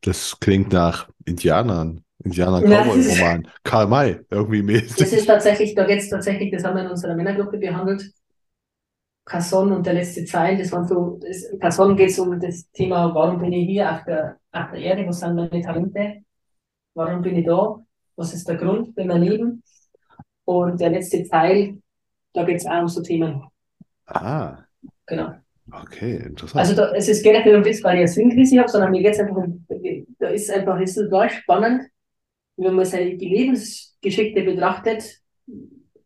Das klingt nach Indianern. Indianer Cowboy Roman. Karl May, irgendwie mäßig. Das ist tatsächlich, da geht es tatsächlich, das haben wir in unserer Männergruppe behandelt. Casson und der letzte Pfeil, das waren so, das, Casson geht es um das Thema, warum bin ich hier auf der, auf der Erde, was sind meine Talente, warum bin ich da, was ist der Grund für mein Leben. Und der letzte Pfeil, da geht es auch um so Themen. Ah. Genau. Okay, interessant. Also da, es ist nicht um das, weil ich eine Swing-Krise habe, sondern mir geht es einfach um, da ist einfach, es ist total spannend, wenn man seine Lebensgeschichte betrachtet,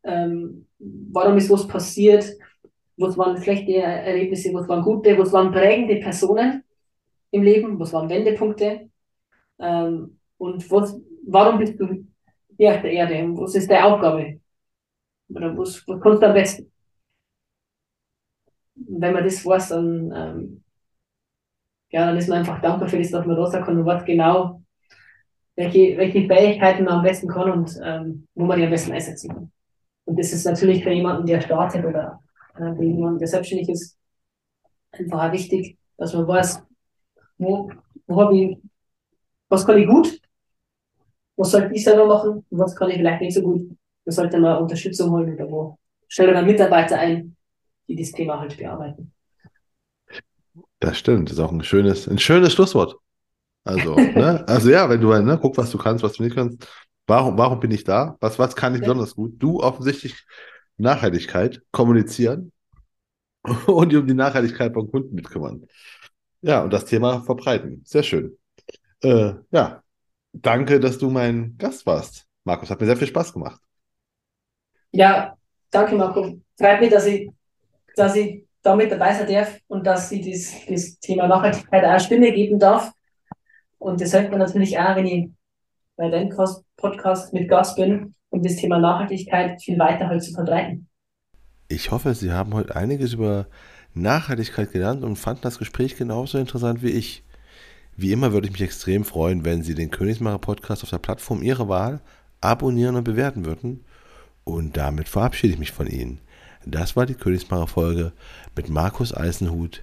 ähm, warum ist was passiert, was waren schlechte Erlebnisse, was waren gute, was waren prägende Personen im Leben, was waren Wendepunkte ähm, und was, warum bist du hier auf der Erde und was ist deine Aufgabe oder was, was kannst du am besten. Wenn man das weiß, dann, ähm, ja, dann ist man einfach dankbar für das, dass man da sagen kann, was genau, welche, welche Fähigkeiten man am besten kann und ähm, wo man die am besten einsetzen kann. Und das ist natürlich für jemanden, der startet oder äh, für jemanden, der selbstständig ist, einfach auch wichtig, dass man weiß, wo, wo habe ich, was kann ich gut, was sollte ich selber machen was kann ich vielleicht nicht so gut. Da sollte man Unterstützung holen oder wo. Stelle man Mitarbeiter ein, die das Thema halt bearbeiten. Das stimmt, das ist auch ein schönes, ein schönes Schlusswort. Also, ne? [LAUGHS] also ja, wenn du ne, guck, was du kannst, was du nicht kannst. Warum, warum bin ich da? Was, was kann ich besonders gut? Du offensichtlich Nachhaltigkeit, kommunizieren [LAUGHS] und um die Nachhaltigkeit beim Kunden mitkümmern. Ja, und das Thema verbreiten. Sehr schön. Äh, ja, danke, dass du mein Gast warst. Markus, hat mir sehr viel Spaß gemacht. Ja, danke, Marco. Freut mich, dass ich, dass ich da mit dabei sein darf und dass ich das, das Thema Nachhaltigkeit auch Stimme geben darf. Und das hilft mir natürlich auch, wenn ich bei deinem Podcast mit Gast bin, um das Thema Nachhaltigkeit viel weiter halt zu verbreiten. Ich hoffe, Sie haben heute einiges über Nachhaltigkeit gelernt und fanden das Gespräch genauso interessant wie ich. Wie immer würde ich mich extrem freuen, wenn Sie den Königsmacher Podcast auf der Plattform Ihrer Wahl abonnieren und bewerten würden. Und damit verabschiede ich mich von Ihnen. Das war die Königsmacher Folge mit Markus Eisenhut.